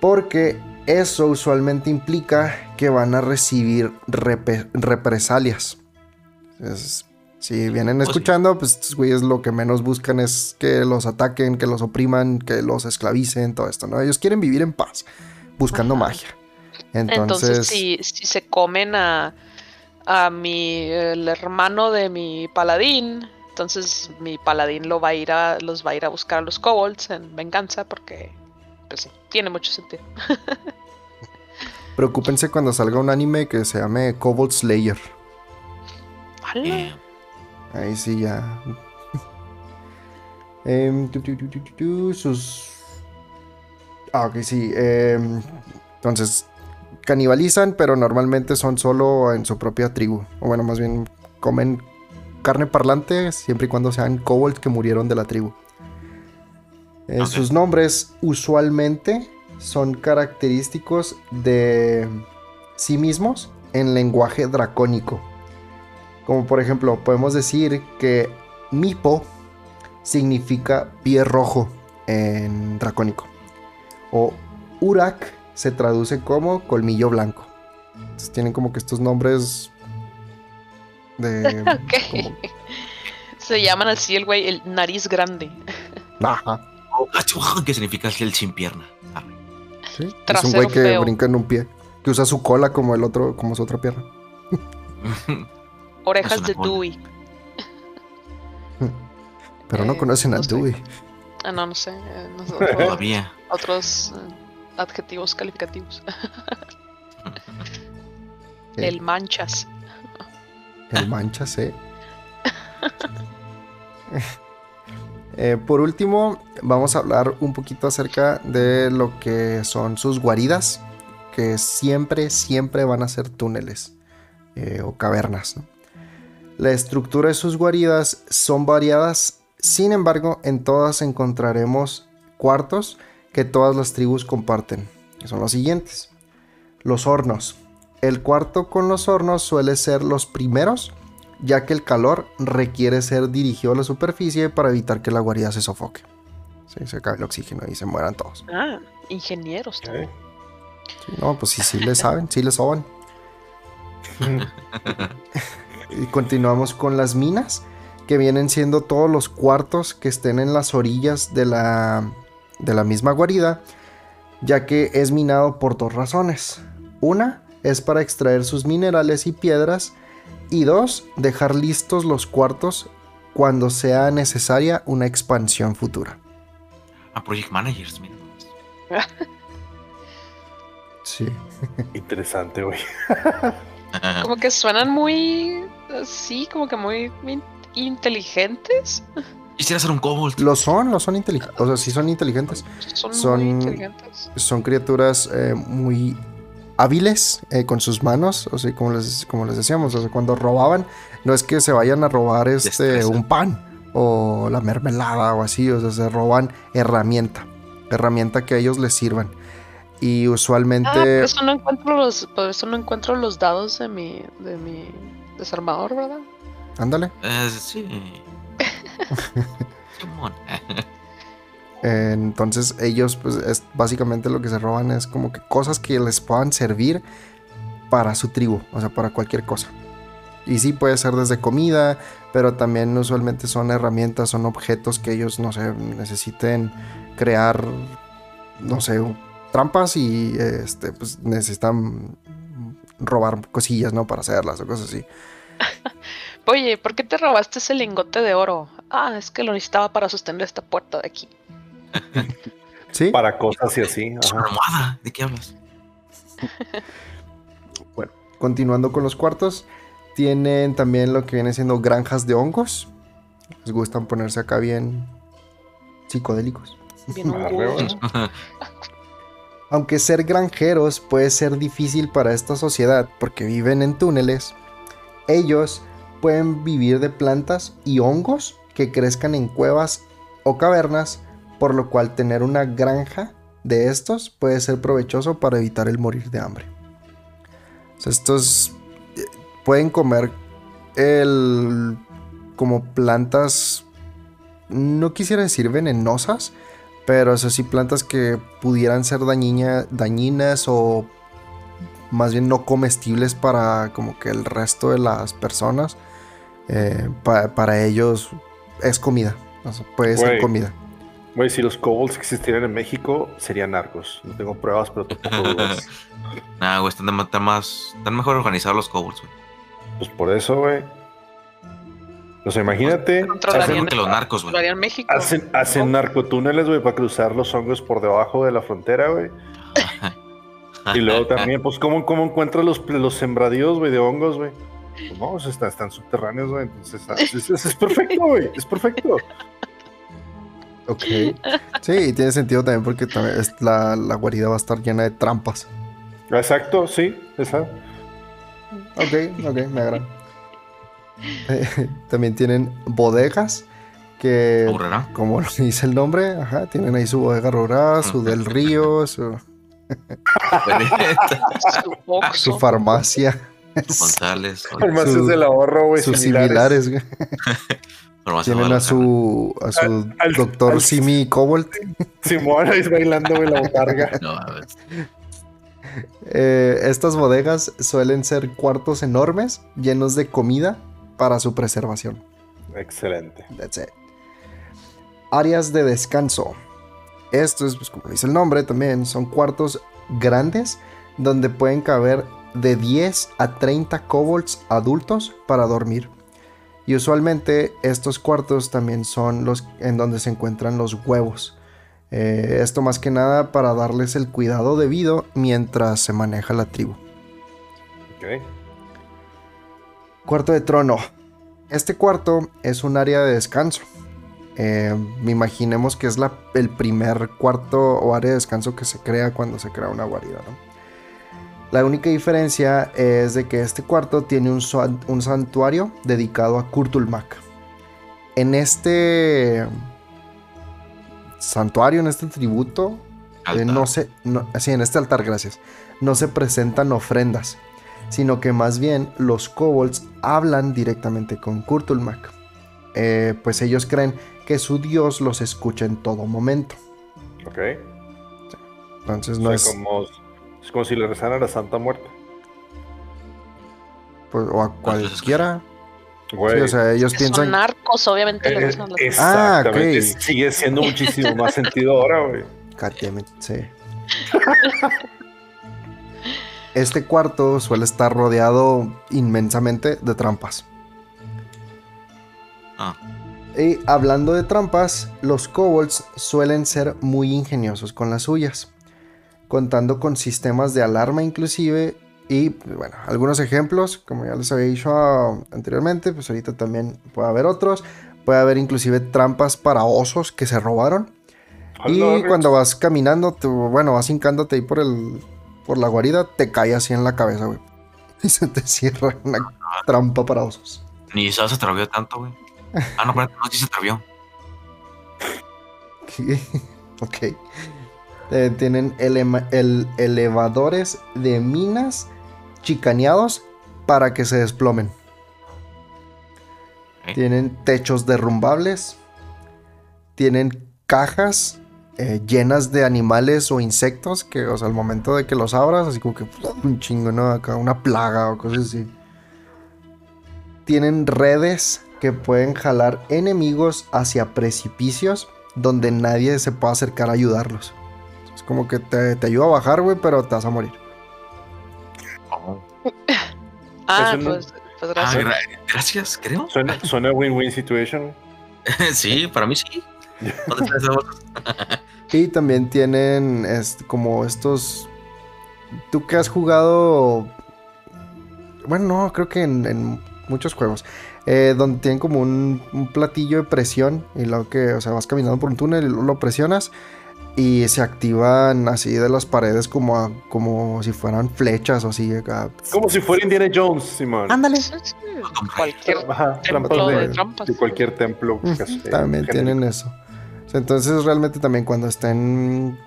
Porque eso usualmente implica que van a recibir represalias. Es- si vienen Pues sí. escuchando, pues estos güeyes lo que menos buscan es que los ataquen, que los opriman, que los esclavicen, todo esto, ¿no? Ellos quieren vivir en paz, buscando Ajá. magia. Entonces, Entonces, si, si se comen a, a mi el hermano de mi paladín, entonces mi paladín lo va a ir a, los va a ir a buscar a los kobolds en venganza porque pues sí, tiene mucho sentido. preocúpense cuando salga un anime que se llame Kobold Slayer. ¡Hala! Ahí sí ya. Em, tu, tu, tu, sus. Ah, ok, sí. em, entonces, canibalizan, pero normalmente son solo en su propia tribu. O bueno, más bien comen carne parlante siempre y cuando sean kobolds que murieron de la tribu. Eh. Sus nombres usualmente son característicos de sí mismos en lenguaje dracónico. Como por ejemplo, podemos decir que Mipo significa pie rojo en dracónico. O Urak se traduce como colmillo blanco. Entonces tienen como que estos nombres de... Ok. como- Se llaman así el güey, el nariz grande. Ajá, ¿Qué significa el sin pierna? Ah, sí. Es un güey que feo. brinca en un pie. Que usa su cola como el otro, como su otra pierna. Orejas de. Dewey. Pero no Eh, conocen a no. Dewey. Ah, no, no sé. eh, no sé, otro- Todavía. otros eh, adjetivos calificativos. Eh, El manchas. El manchas, eh. Eh, por último, vamos a hablar un poquito acerca de lo que son sus guaridas, que siempre, siempre van a ser túneles. eh, o cavernas. ¿no? La estructura de sus guaridas son variadas, sin embargo, en todas encontraremos cuartos que todas las tribus comparten, que son los siguientes. Los hornos. El cuarto con los hornos suele ser los primeros, ya que el calor requiere ser dirigido a la superficie para evitar que la guarida se sofoque. Sí, se acabe el oxígeno y se mueran todos. Ah, ingenieros. También. Sí, no, pues sí, sí le saben, sí le soban. Y continuamos con las minas, que vienen siendo todos los cuartos que estén en las orillas de la, de la misma guarida, ya que es minado por dos razones. Una es para extraer sus minerales y piedras, y dos, dejar listos los cuartos cuando sea necesaria una expansión futura. A Project Managers, mira. Sí. Interesante, güey. Como que suenan muy. Sí, como que muy in- inteligentes. Quisiera ser un kobold. Lo son, lo son inteligentes. O sea, sí son inteligentes. Son, Son- muy inteligentes. son criaturas eh, muy hábiles eh, con sus manos, o sea, como les, como les decíamos, o sea, cuando robaban, no es que se vayan a robar este, un pan o la mermelada o así, o sea, se roban herramienta, herramienta que a ellos les sirvan. Y Ah, por usualmente, eso no encuentro los, por eso no encuentro los dados de mi, de mi desarmador, ¿verdad? ándale, Eh, sí. Entonces ellos, pues, es, básicamente lo que se roban es como que cosas que les puedan servir para su tribu, o sea, para cualquier cosa. Y sí puede ser desde comida, pero también usualmente son herramientas, son objetos que ellos, no sé, necesiten crear, no sé, trampas y este, pues necesitan robar cosillas, ¿no? Para hacerlas o cosas así. Oye, ¿por qué te robaste ese lingote de oro? Ah, es que lo necesitaba para sostener esta puerta de aquí. Sí, Para cosas y así. Es una ajá. almohada. ¿De qué hablas? continuando con los cuartos, tienen también lo que viene siendo granjas de hongos. Les gustan ponerse acá bien psicodélicos. Bien. Aunque ser granjeros puede ser difícil para esta sociedad porque viven en túneles, ellos pueden vivir de plantas y hongos que crezcan en cuevas o cavernas, por lo cual tener una granja de estos puede ser provechoso para evitar el morir de hambre. Estos eh, pueden comer el como plantas no quisiera decir venenosas, pero eso sí, plantas que pudieran ser dañina- dañinas o más bien no comestibles para como que el resto de las personas. eh, pa- para ellos es comida. O sea, puede ser comida. Güey, si los kobolds existieran en México, serían narcos. No tengo pruebas, pero tampoco dudas. Nah, güey, están, de- están más. Están mejor organizados los kobolds, güey. Pues por eso, güey. O sea, imagínate. Controlarían Hacen, que los narcos, güey. Controlarían México. hacen, hacen narcotúneles, güey, para cruzar los hongos por debajo de la frontera, güey. Y luego también, pues, ¿cómo, cómo encuentras los, los sembradíos, güey, de hongos, güey? Pues no, están, están subterráneos, güey. Entonces, ah, es, es- es perfecto, güey. Es perfecto. Ok. Sí, y tiene sentido también porque también es- la, la guarida va a estar llena de trampas. Exacto, sí, exacto. Ok, ok, me agrada. Eh, También tienen bodegas que, ¿Aburrerá? como dice el nombre, ajá, tienen ahí su bodega rural, su del río, su, Su farmacia, González. Farmacias Su- del ahorro, güey. sus similares. güey. Tienen a su, a su al- doctor al- Simi Cobalt. Simón ahí bailando, güey, la botarga. No, a ver. Eh, estas bodegas suelen ser cuartos enormes, llenos de comida para su preservación. Excelente. That's it. Áreas de descanso. Estos, pues como dice el nombre también, son cuartos grandes donde pueden caber de 10 a 30 kobolds adultos para dormir. Y usualmente estos cuartos también son los en donde se encuentran los huevos. Eh, esto más que nada para darles el cuidado debido mientras se maneja la tribu. Cuarto de trono. Este cuarto es un área de descanso. Eh, me imaginemos que es la- el primer cuarto o área de descanso que se crea cuando se crea una guarida. ¿no? La única diferencia es de que este cuarto tiene un, san- un santuario dedicado a Kurtulmak. En este santuario, en este tributo, eh, no se, no, sí, en este altar, gracias, no se presentan ofrendas, sino que más bien los kobolds hablan directamente con Kurtulmak. Eh, pues ellos creen que su dios los escucha en todo momento. Ok. Entonces O no sea, es... como, es como si le rezaran a la Santa Muerte. pues, o a cualquiera. Güey. Sí, o sea, ellos piensan... Son narcos, obviamente. Eh, gustan los- exactamente. Ah, ok. Sigue siendo muchísimo más sentido ahora, güey. It, sí. Este cuarto suele estar rodeado inmensamente de trampas. Ah. Y hablando de trampas, los kobolds suelen ser muy ingeniosos con las suyas, contando con sistemas de alarma inclusive y bueno, algunos ejemplos, como ya les había dicho ah, anteriormente, pues ahorita también puede haber otros, puede haber inclusive trampas para osos que se robaron. Y cuando vas caminando, tú, bueno, vas hincándote ahí por el por la guarida, te cae así en la cabeza, güey. Y se te cierra una trampa para osos. Ni se atrevió tanto, güey. Ah, no, espérate, no, sí se atrevió. ok. Eh, tienen el- elevadores de minas chicaneados para que se desplomen. Tienen techos derrumbables. Tienen cajas eh, llenas de animales o insectos que, o sea, al momento de que los abras, así como que un chingo, ¿no? Acá una plaga o cosas así. Tienen redes que pueden jalar enemigos hacia precipicios donde nadie se pueda acercar a ayudarlos. Es como que te, te ayuda a bajar, güey, pero te vas a morir. Ah, pues, pues Ah, gracias. gra- gracias, creo. Suena, win-win situation. sí, para mí sí. Y también tienen como estos. Tú que has jugado. Bueno, no, creo que en, en muchos juegos. Eh, donde tienen como un, un platillo de presión. Y luego que, o sea, vas caminando por un túnel y lo, lo presionas. Y se activan así de las paredes como, a- como si fueran flechas o así. acá. Como si fuera Indiana Jones, Simón. Ándale. Cualquier Ajá, templo de de, trampas. de cualquier templo. Ujú, que sea también tienen eso. Entonces realmente también cuando estén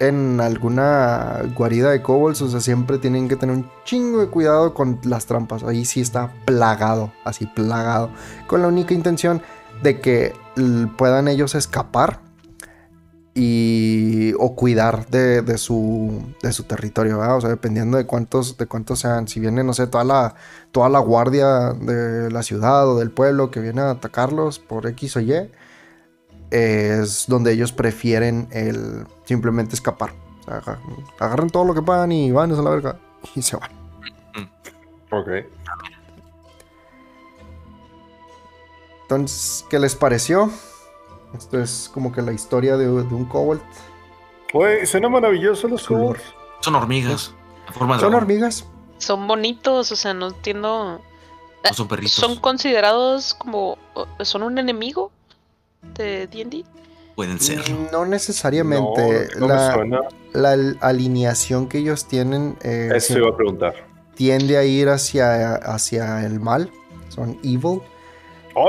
en alguna guarida de kobolds, o sea, siempre tienen que tener un chingo de cuidado con las trampas. Ahí sí está plagado, así plagado. Con la única intención de que puedan ellos escapar y o cuidar de, de su de su territorio. O sea, dependiendo de cuántos de cuántos sean, si viene no sé, toda la toda la guardia de la ciudad o del pueblo que viene a atacarlos por X o Y, es donde ellos prefieren el simplemente escapar. O sea, aga- agarran todo lo que puedan y van a la verga y se van. Ok. Entonces, ¿qué les pareció? Esto es como que la historia de, de un kobold. Güey, suena maravilloso los colores. Son hormigas. Forma de Son dragón. hormigas. Son bonitos, o sea, no entiendo. No son perritos. ¿Son considerados como. ¿Son un enemigo de DD? Pueden ser. No necesariamente. No, no me la, suena. la al- alineación que ellos tienen eh, Eso iba a preguntar. tiende a ir hacia, hacia el mal. Son evil.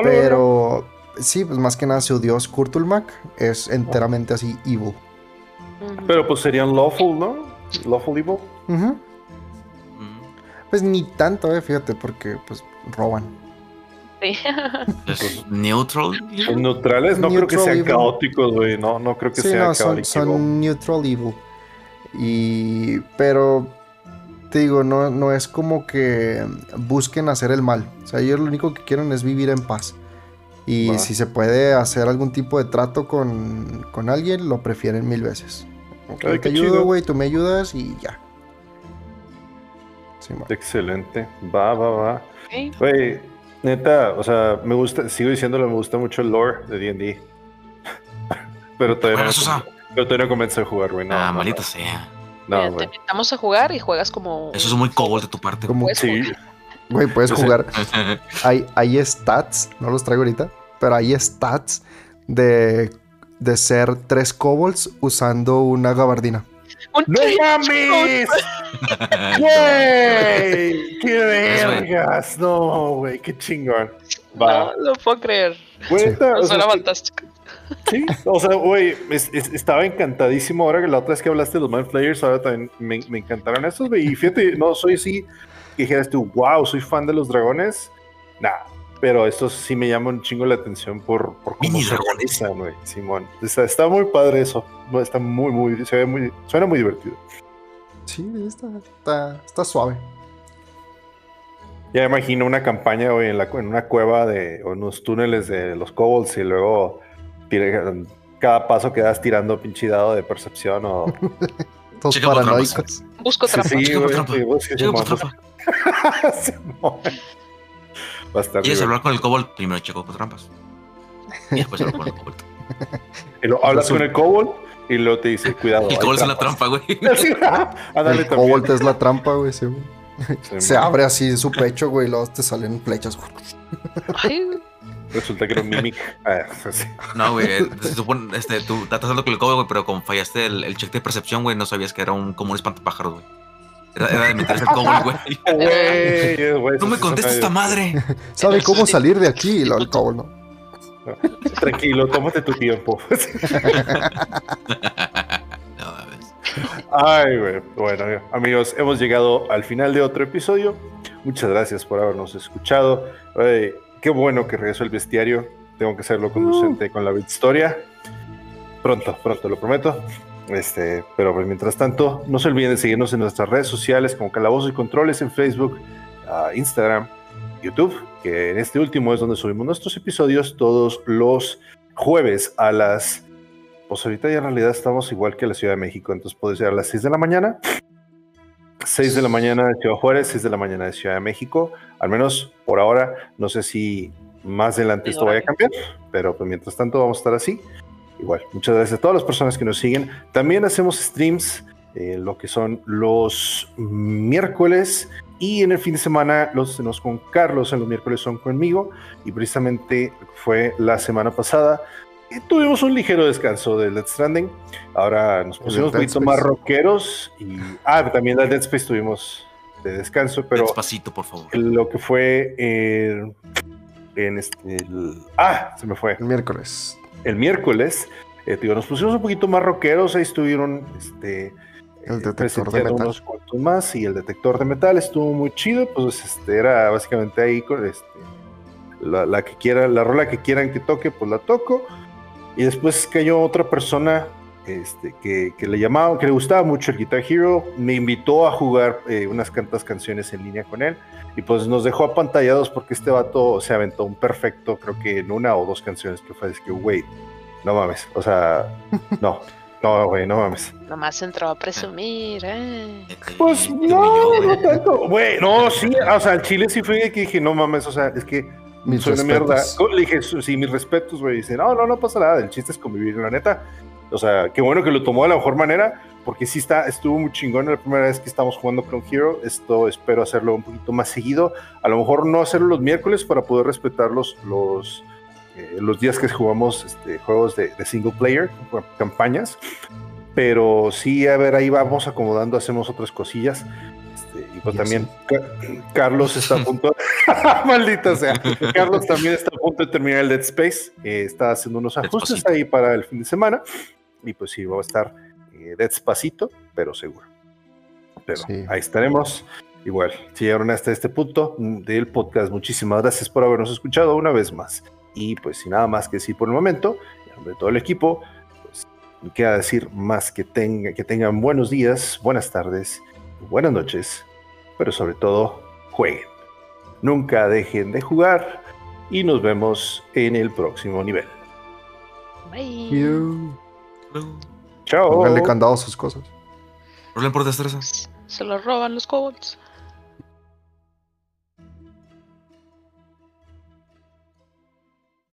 Pero sí, pues más que nada su dios Kurtulmak es enteramente así evil. Pero pues serían lawful, ¿no? Lawful evil. Mm. Pues ni tanto, eh, fíjate, porque pues roban. Sí. Es neutral. Neutrales no creo que Neutral sean evil. caóticos, güey. No, no creo que Sí, sea no, son, caótico. son neutral evil. Y. Pero. Te digo, no, no es como que busquen hacer el mal. O sea, ellos lo único que quieren es vivir en paz. Y si se puede hacer algún tipo de trato con, con alguien, lo prefieren mil veces. Ok, Ay, te ayudo, güey, tú me ayudas y ya. Sí. Excelente. Va, va, va. Güey, neta, o sea, me gusta, sigo diciéndolo, me gusta mucho el lore de D&D. pero todavía no, Bueno, pero todavía no comencé a jugar, güey. No, ah, no, maldita no. sea. No, Mira, te invitamos a jugar y juegas como. Eso es muy kobold de tu parte. Como- Puedes Sí, jugar. Güey, puedes jugar. Hay, hay stats, no los traigo ahorita, pero hay stats de, de ser tres kobolds usando una gabardina. ¡No mames! ¡Güey! ¡Qué vergas! No, güey, qué chingón. Va. No lo puedo creer. Güey, Sí. o sea, fantástico. Sí, o sea, güey, es- es- estaba encantadísimo ahora que la otra vez que hablaste de los Mind Flayers, ahora también me, me encantaron esos, güey. Y fíjate, no soy así que dijeras tú, wow, soy fan de los dragones. Nah, pero estos sí me llaman un chingo la atención por, por cómo Mini se dragones. realizan, güey, Simón. Está, está muy padre eso. No, Está muy, muy, se ve muy, suena muy divertido. Sí, está, está, está suave. Ya imagino una campaña, güey, en, la, en una cueva de, o en unos túneles de los kobolds y luego cada paso que das tirando pinche dado de percepción o... Todos Checa por paranoicos. Busco Sí, trampa. sí, sí, sí, Chica por trampa. A estar ¿Quieres hablar con el kobold? Primero checo por trampas. Y después hablo con el kobold. Hablas con el kobold y luego te dice, cuidado. El kobold es una trampas. trampa, güey. El. Cobalt es la trampa, güey. sí, güey. Se abre así su pecho, güey, y luego te salen flechas. Ay, Resulta que era un mimic. Ah, sí. No, güey. eh, Se supone, este, tú estás hablando con el kobold, güey, pero como fallaste el, el check de percepción, güey, no sabías que era un, como un espantapájaros, güey. Era, era de meterse el kobold, güey. Güey, güey, No me contesta esta madre. ¿Sabe cómo salir de aquí? Y luego el Cobalt, ¿no? Tranquilo, tómate tu tiempo. No, mames. Ay, güey. Bueno, amigos, hemos llegado al final de otro episodio. Muchas gracias por habernos escuchado. Ay, qué bueno que regresó el bestiario. Tengo que hacerlo conducente con la historia. Pronto, pronto, lo prometo. Este, pero pues, mientras tanto, no se olviden de seguirnos en nuestras redes sociales como Calabozos y Controles en Facebook, ah, Instagram, YouTube, que en este último es donde subimos nuestros episodios todos los jueves a las pues ahorita ya en realidad estamos igual que la Ciudad de México, entonces puede ser a las 6 de la mañana. 6 de la mañana de Ciudad Juárez, 6 de la mañana de Ciudad de México. Al menos por ahora, no sé si más adelante esto vaya a cambiar, pero pues mientras tanto vamos a estar así. Igual, muchas gracias a todas las personas que nos siguen. También hacemos streams, eh, lo que son los miércoles y en el fin de semana los tenemos con Carlos, en los miércoles son conmigo y precisamente fue la semana pasada y tuvimos un ligero descanso de Dead Stranding. Ahora nos pusimos un poquito más rockeros. Y, ah, también la Dead Space tuvimos de descanso, pero Despacito, por favor. lo que fue el- en este. el- ah, se me fue. El miércoles. El miércoles, eh, digo, nos pusimos un poquito más rockeros. Ahí estuvieron este, El eh, detector de metal. unos cuantos más. Y el detector de metal estuvo muy chido. Pues este, era básicamente ahí con este, la, la que quiera, la rola que quieran que toque, pues la toco. Y después cayó otra persona este, que, que le llamaba, que le gustaba mucho el Guitar Hero, me invitó a jugar eh, unas cantas canciones en línea con él y pues nos dejó apantallados porque este vato se aventó un perfecto, creo que en una o dos canciones que fue, es que, güey, no mames, o sea, no, no, güey, no mames. nomás entró a presumir, eh. Pues no, no tanto, güey, no, sí, o sea, al chile sí fue de que dije, no mames, o sea, es que Mis soy una mierda. respetos. Le dije, sí, mis respetos, güey. Dice, no, no, no pasa nada. El chiste es convivir, la neta. O sea, qué bueno que lo tomó de la mejor manera, porque sí está, estuvo muy chingón la primera vez que estamos jugando Clone Hero. Esto espero hacerlo un poquito más seguido. A lo mejor no hacerlo los miércoles para poder respetar los, los, eh, los días que jugamos este, juegos de, de single player, campañas. Pero sí, a ver, ahí vamos acomodando, hacemos otras cosillas. Este, y pues Y también Ca- Carlos está a punto. Maldita sea. Carlos también está a punto de terminar el Dead Space. eh, está haciendo unos ajustes Despacito. ahí para el fin de semana. Y pues sí, va a estar eh, despacito, pero seguro. Pero Sí. ahí estaremos. Igual, si llegaron hasta este punto mm, del podcast, muchísimas gracias por habernos escuchado una vez más. Y pues sin nada más que decir por el momento, en nombre de todo el equipo, pues no queda decir más que, tenga, que tengan buenos días, buenas tardes, buenas noches, pero sobre todo, jueguen. Nunca dejen de jugar y nos vemos en el próximo nivel. Bye. You. Chao. Pónganle candado a sus cosas. Rolen por destreza. Se lo roban los kobolds.